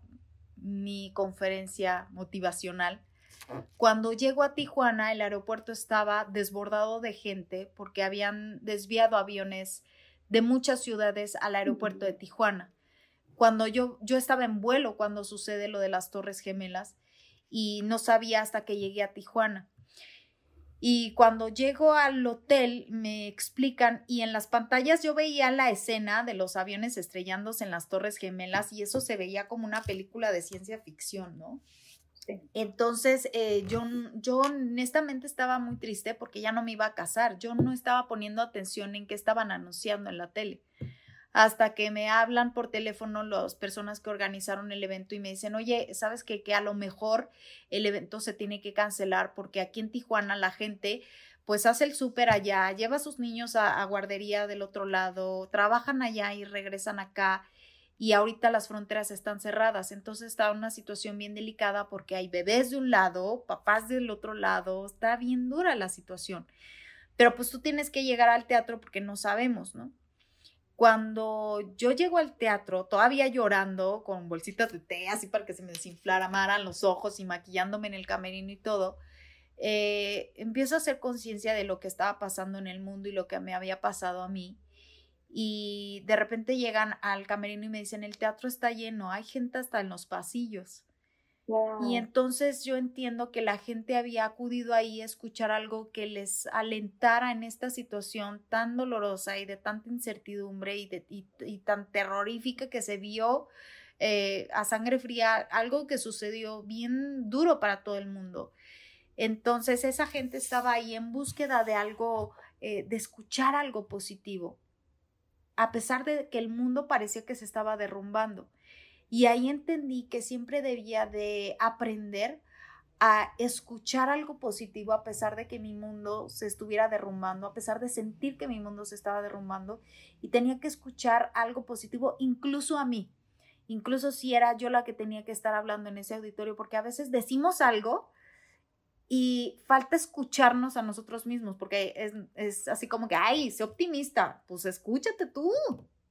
mi conferencia motivacional cuando llego a Tijuana, el aeropuerto estaba desbordado de gente porque habían desviado aviones de muchas ciudades al aeropuerto de Tijuana. Cuando yo, yo estaba en vuelo cuando sucede lo de las Torres Gemelas y no sabía hasta que llegué a Tijuana. Y cuando llego al hotel me explican y en las pantallas yo veía la escena de los aviones estrellándose en las Torres Gemelas y eso se veía como una película de ciencia ficción, ¿no? Entonces, eh, yo, yo honestamente estaba muy triste porque ya no me iba a casar. Yo no estaba poniendo atención en qué estaban anunciando en la tele. Hasta que me hablan por teléfono las personas que organizaron el evento y me dicen, oye, ¿sabes qué? Que a lo mejor el evento se tiene que cancelar porque aquí en Tijuana la gente pues hace el súper allá, lleva a sus niños a guardería del otro lado, trabajan allá y regresan acá y ahorita las fronteras están cerradas, entonces está una situación bien delicada porque hay bebés de un lado, papás del otro lado, está bien dura la situación. Pero pues tú tienes que llegar al teatro porque no sabemos, ¿no? Cuando yo llego al teatro, todavía llorando, con bolsitas de té, así para que se me desinflamaran los ojos y maquillándome en el camerino y todo, eh, empiezo a hacer conciencia de lo que estaba pasando en el mundo y lo que me había pasado a mí y de repente llegan al camerino y me dicen, el teatro está lleno, hay gente hasta en los pasillos. Y entonces yo entiendo que la gente había acudido ahí a escuchar algo que les alentara en esta situación tan dolorosa y de tanta incertidumbre y, de, y, tan terrorífica que se vio eh, a sangre fría, algo que sucedió bien duro para todo el mundo. Entonces esa gente estaba ahí en búsqueda de algo, eh, de escuchar algo positivo a pesar de que el mundo parecía que se estaba derrumbando. Y ahí entendí que siempre debía de aprender a escuchar algo positivo a pesar de que mi mundo se estuviera derrumbando, a pesar de sentir que mi mundo se estaba derrumbando y tenía que escuchar algo positivo incluso a mí, incluso si era yo la que tenía que estar hablando en ese auditorio, porque a veces decimos algo y falta escucharnos a nosotros mismos, porque es, es, así como que, ay, sé optimista, pues escúchate tú,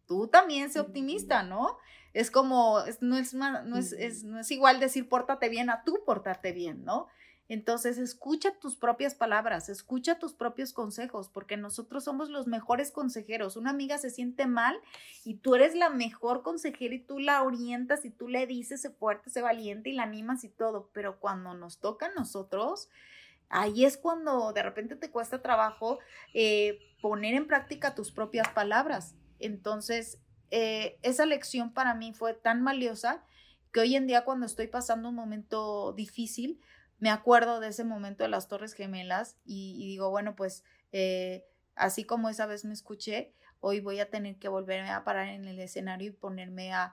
tú también sé optimista, ¿no? Es como, no, es, no, es, no es igual decir pórtate bien a tú pórtate bien, ¿no? Entonces, escucha tus propias palabras, escucha tus propios consejos, porque nosotros somos los mejores consejeros. Una amiga se siente mal y tú eres la mejor consejera y tú la orientas y tú le dices, se fuerte, se valiente y la animas y todo. Pero cuando nos toca a nosotros, ahí es cuando de repente te cuesta trabajo eh, poner en práctica tus propias palabras. Entonces, eh, esa lección para mí fue tan valiosa que hoy en día cuando estoy pasando un momento difícil, me acuerdo de ese momento de las Torres Gemelas y, digo, bueno, pues eh, así como esa vez me escuché, hoy voy a tener que volverme a parar en el escenario y ponerme a,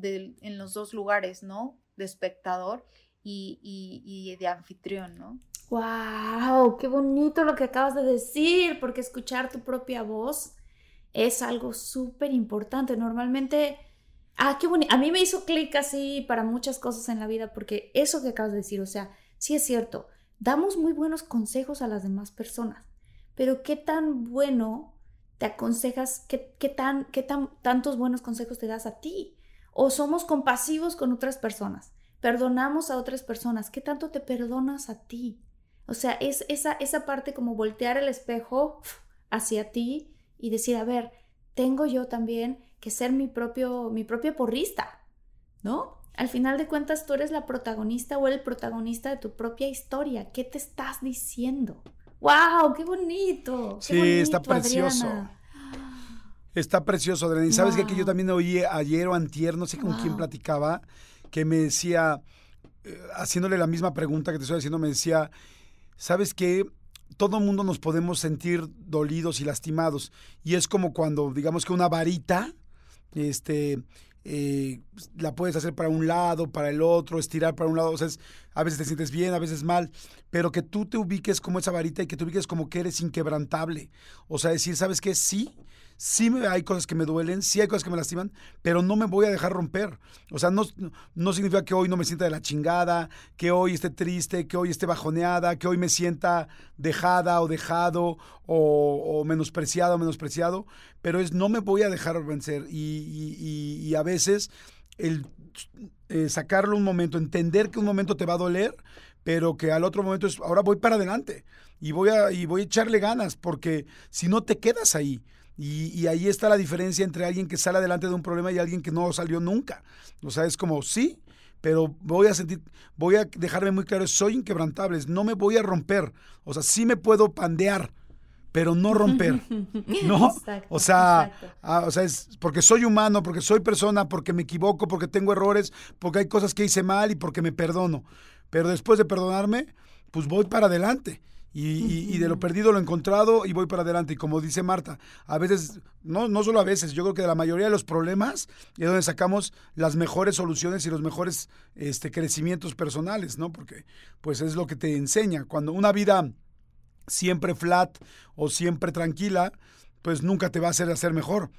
en los dos lugares, ¿no? De espectador y, y, de anfitrión, ¿no? ¡Wow! ¡Qué bonito lo que acabas de decir! Porque escuchar tu propia voz es algo súper importante. Normalmente, ah, qué bonito. A mí me hizo clic así para muchas cosas en la vida porque eso que acabas de decir, o sea, sí es cierto, damos muy buenos consejos a las demás personas, pero qué tan bueno te aconsejas, qué, qué tan, qué tan, tantos buenos consejos te das a ti. O somos compasivos con otras personas, perdonamos a otras personas, ¿qué tanto te perdonas a ti? O sea, es esa, esa parte como voltear el espejo hacia ti y decir, a ver, tengo yo también que ser mi propio, mi propio porrista, ¿no? Al final de cuentas, tú eres la protagonista o el protagonista de tu propia historia. ¿Qué te estás diciendo? ¡Wow! ¡Qué bonito! sí, está precioso. Está precioso, Adriana. Y sabes que yo también oí ayer o antier, no sé con quién platicaba, que me decía, eh, haciéndole la misma pregunta que te estoy haciendo, me decía, ¿sabes qué? todo el mundo nos podemos sentir dolidos y lastimados. Y es como cuando, digamos que una varita, este, eh, la puedes hacer para un lado, para el otro, estirar para un lado. O sea, a veces te sientes bien, a veces mal, pero que tú te ubiques como esa varita y que te ubiques como que eres inquebrantable. O sea, decir, ¿sabes qué? Sí, sí hay cosas que me duelen, sí hay cosas que me lastiman, pero no me voy a dejar romper. O sea, no, no significa que hoy no me sienta de la chingada, que hoy esté triste, que hoy esté bajoneada, que hoy me sienta dejada o dejado o, menospreciado o menospreciado, pero es no me voy a dejar vencer. Y, a veces el eh, sacarlo un momento, entender que un momento te va a doler, pero que al otro momento es, ahora voy para adelante y voy a, y voy a echarle ganas, porque si no te quedas ahí. Y, ahí está la diferencia entre alguien que sale adelante de un problema y alguien que no salió nunca. O sea, es como, sí, pero voy a sentir, voy a dejarme muy claro, soy inquebrantable, no me voy a romper. O sea, sí me puedo pandear, pero no romper. ¿No? o sea, ah, o sea, es porque soy humano, porque soy persona, porque me equivoco, porque tengo errores, porque hay cosas que hice mal y porque me perdono. Pero después de perdonarme, pues voy para adelante. Y, de lo perdido lo encontrado y voy para adelante. Y como dice Marta, a veces, no, no solo a veces, yo creo que de la mayoría de los problemas es donde sacamos las mejores soluciones y los mejores este, crecimientos personales, ¿no? Porque pues es lo que te enseña. Cuando una vida siempre flat o siempre tranquila, pues nunca te va a hacer hacer mejor.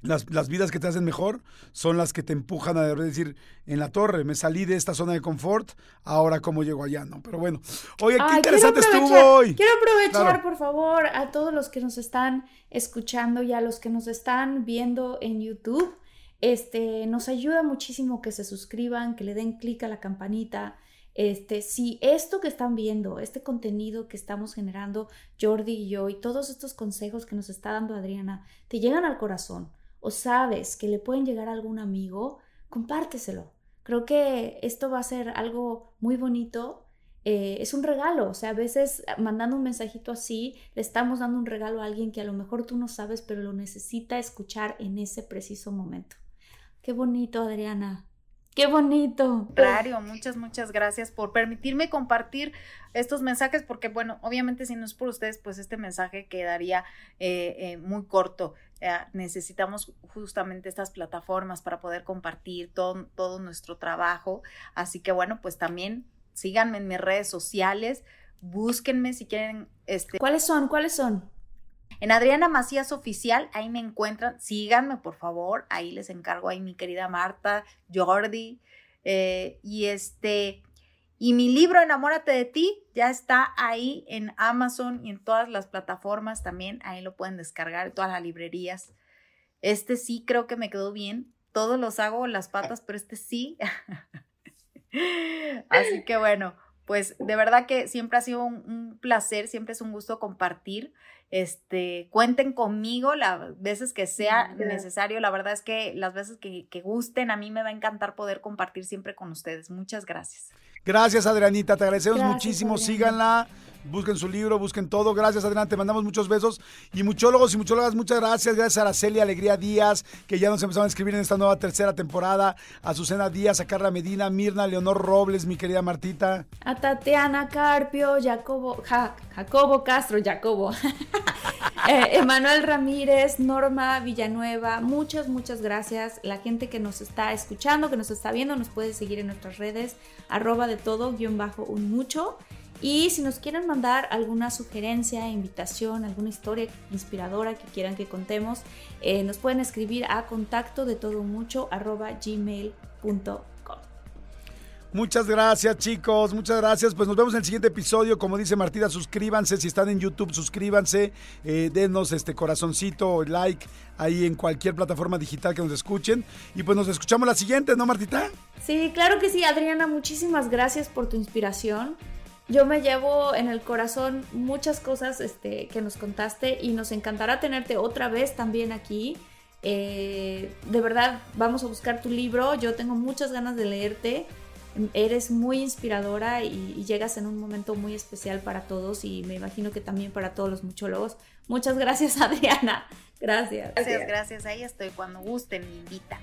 Las, las, vidas que te hacen mejor son las que te empujan a decir, en la torre, me salí de esta zona de confort, ahora cómo llego allá, ¿no? Pero bueno, oye, qué interesante estuvo hoy. Quiero aprovechar, por favor, a todos los que nos están escuchando y a los que nos están viendo en YouTube. Este, nos ayuda muchísimo que se suscriban, que le den clic a la campanita. Este, si esto que están viendo, este contenido que estamos generando Jordi y yo y todos estos consejos que nos está dando Adriana, te llegan al corazón, o sabes que le pueden llegar a algún amigo, compárteselo. Creo que esto va a ser algo muy bonito. Eh, es un regalo, o sea, a veces mandando un mensajito así, le estamos dando un regalo a alguien que a lo mejor tú no sabes, pero lo necesita escuchar en ese preciso momento. Qué bonito, Adriana. Qué bonito. Claro, muchas, muchas gracias por permitirme compartir estos mensajes, porque bueno, obviamente si no es por ustedes, pues este mensaje quedaría eh, eh, muy corto. necesitamos justamente estas plataformas para poder compartir todo, todo nuestro trabajo. Así que bueno, pues también síganme en mis redes sociales, búsquenme si quieren. Este... ¿Cuáles son? ¿Cuáles son? En Adriana Macías Oficial, ahí me encuentran. Síganme, por favor. Ahí les encargo ahí mi querida Marta, Jordi. Eh, y este. Y mi libro Enamórate de ti ya está ahí en Amazon y en todas las plataformas también. Ahí lo pueden descargar, en todas las librerías. Este sí creo que me quedó bien. Todos los hago las patas, pero este sí. Así que bueno, pues de verdad que siempre ha sido un placer, siempre es un gusto compartir. Este, cuenten conmigo las veces que sea necesario. La verdad es que las veces que, que gusten, a mí me va a encantar poder compartir siempre con ustedes. Muchas gracias. Gracias, Adrianita. Te agradecemos muchísimo. Síganla. Busquen su libro, busquen todo. Gracias, Adriana. Te mandamos muchos besos. Y muchólogos y muchólogas, muchas gracias. Gracias a Araceli Alegría Díaz, que ya nos empezaron a escribir en esta nueva tercera temporada. A Susana Díaz, a Carla Medina, Mirna, Leonor Robles, mi querida Martita. A Tatiana Carpio, Jacobo, Jacobo Castro, Jacobo. Eh, Emanuel Ramírez, Norma Villanueva, muchas, muchas gracias. La gente que nos está escuchando, que nos está viendo, nos puede seguir en nuestras redes, arroba de todo, guion bajo un mucho. Y si nos quieren mandar alguna sugerencia, invitación, alguna historia inspiradora que quieran que contemos, eh, nos pueden escribir a contacto de todo mucho gmail.com. Muchas gracias, chicos. Muchas gracias. Pues nos vemos en el siguiente episodio. Como dice Martina, suscríbanse. Si están en YouTube, suscríbanse. Eh, denos este corazoncito, like ahí en cualquier plataforma digital que nos escuchen. Y pues nos escuchamos la siguiente, ¿no, Martita? Sí, claro que sí, Adriana. Muchísimas gracias por tu inspiración. Yo me llevo en el corazón muchas cosas este, que nos contaste y nos encantará tenerte otra vez también aquí. Eh, de verdad, vamos a buscar tu libro. Yo tengo muchas ganas de leerte eres muy inspiradora y, llegas en un momento muy especial para todos y me imagino que también para todos los muchólogos. Muchas gracias, Adriana. Gracias. Gracias, gracias. Ahí estoy. Cuando gusten, me invita.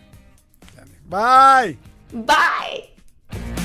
Bye. Bye.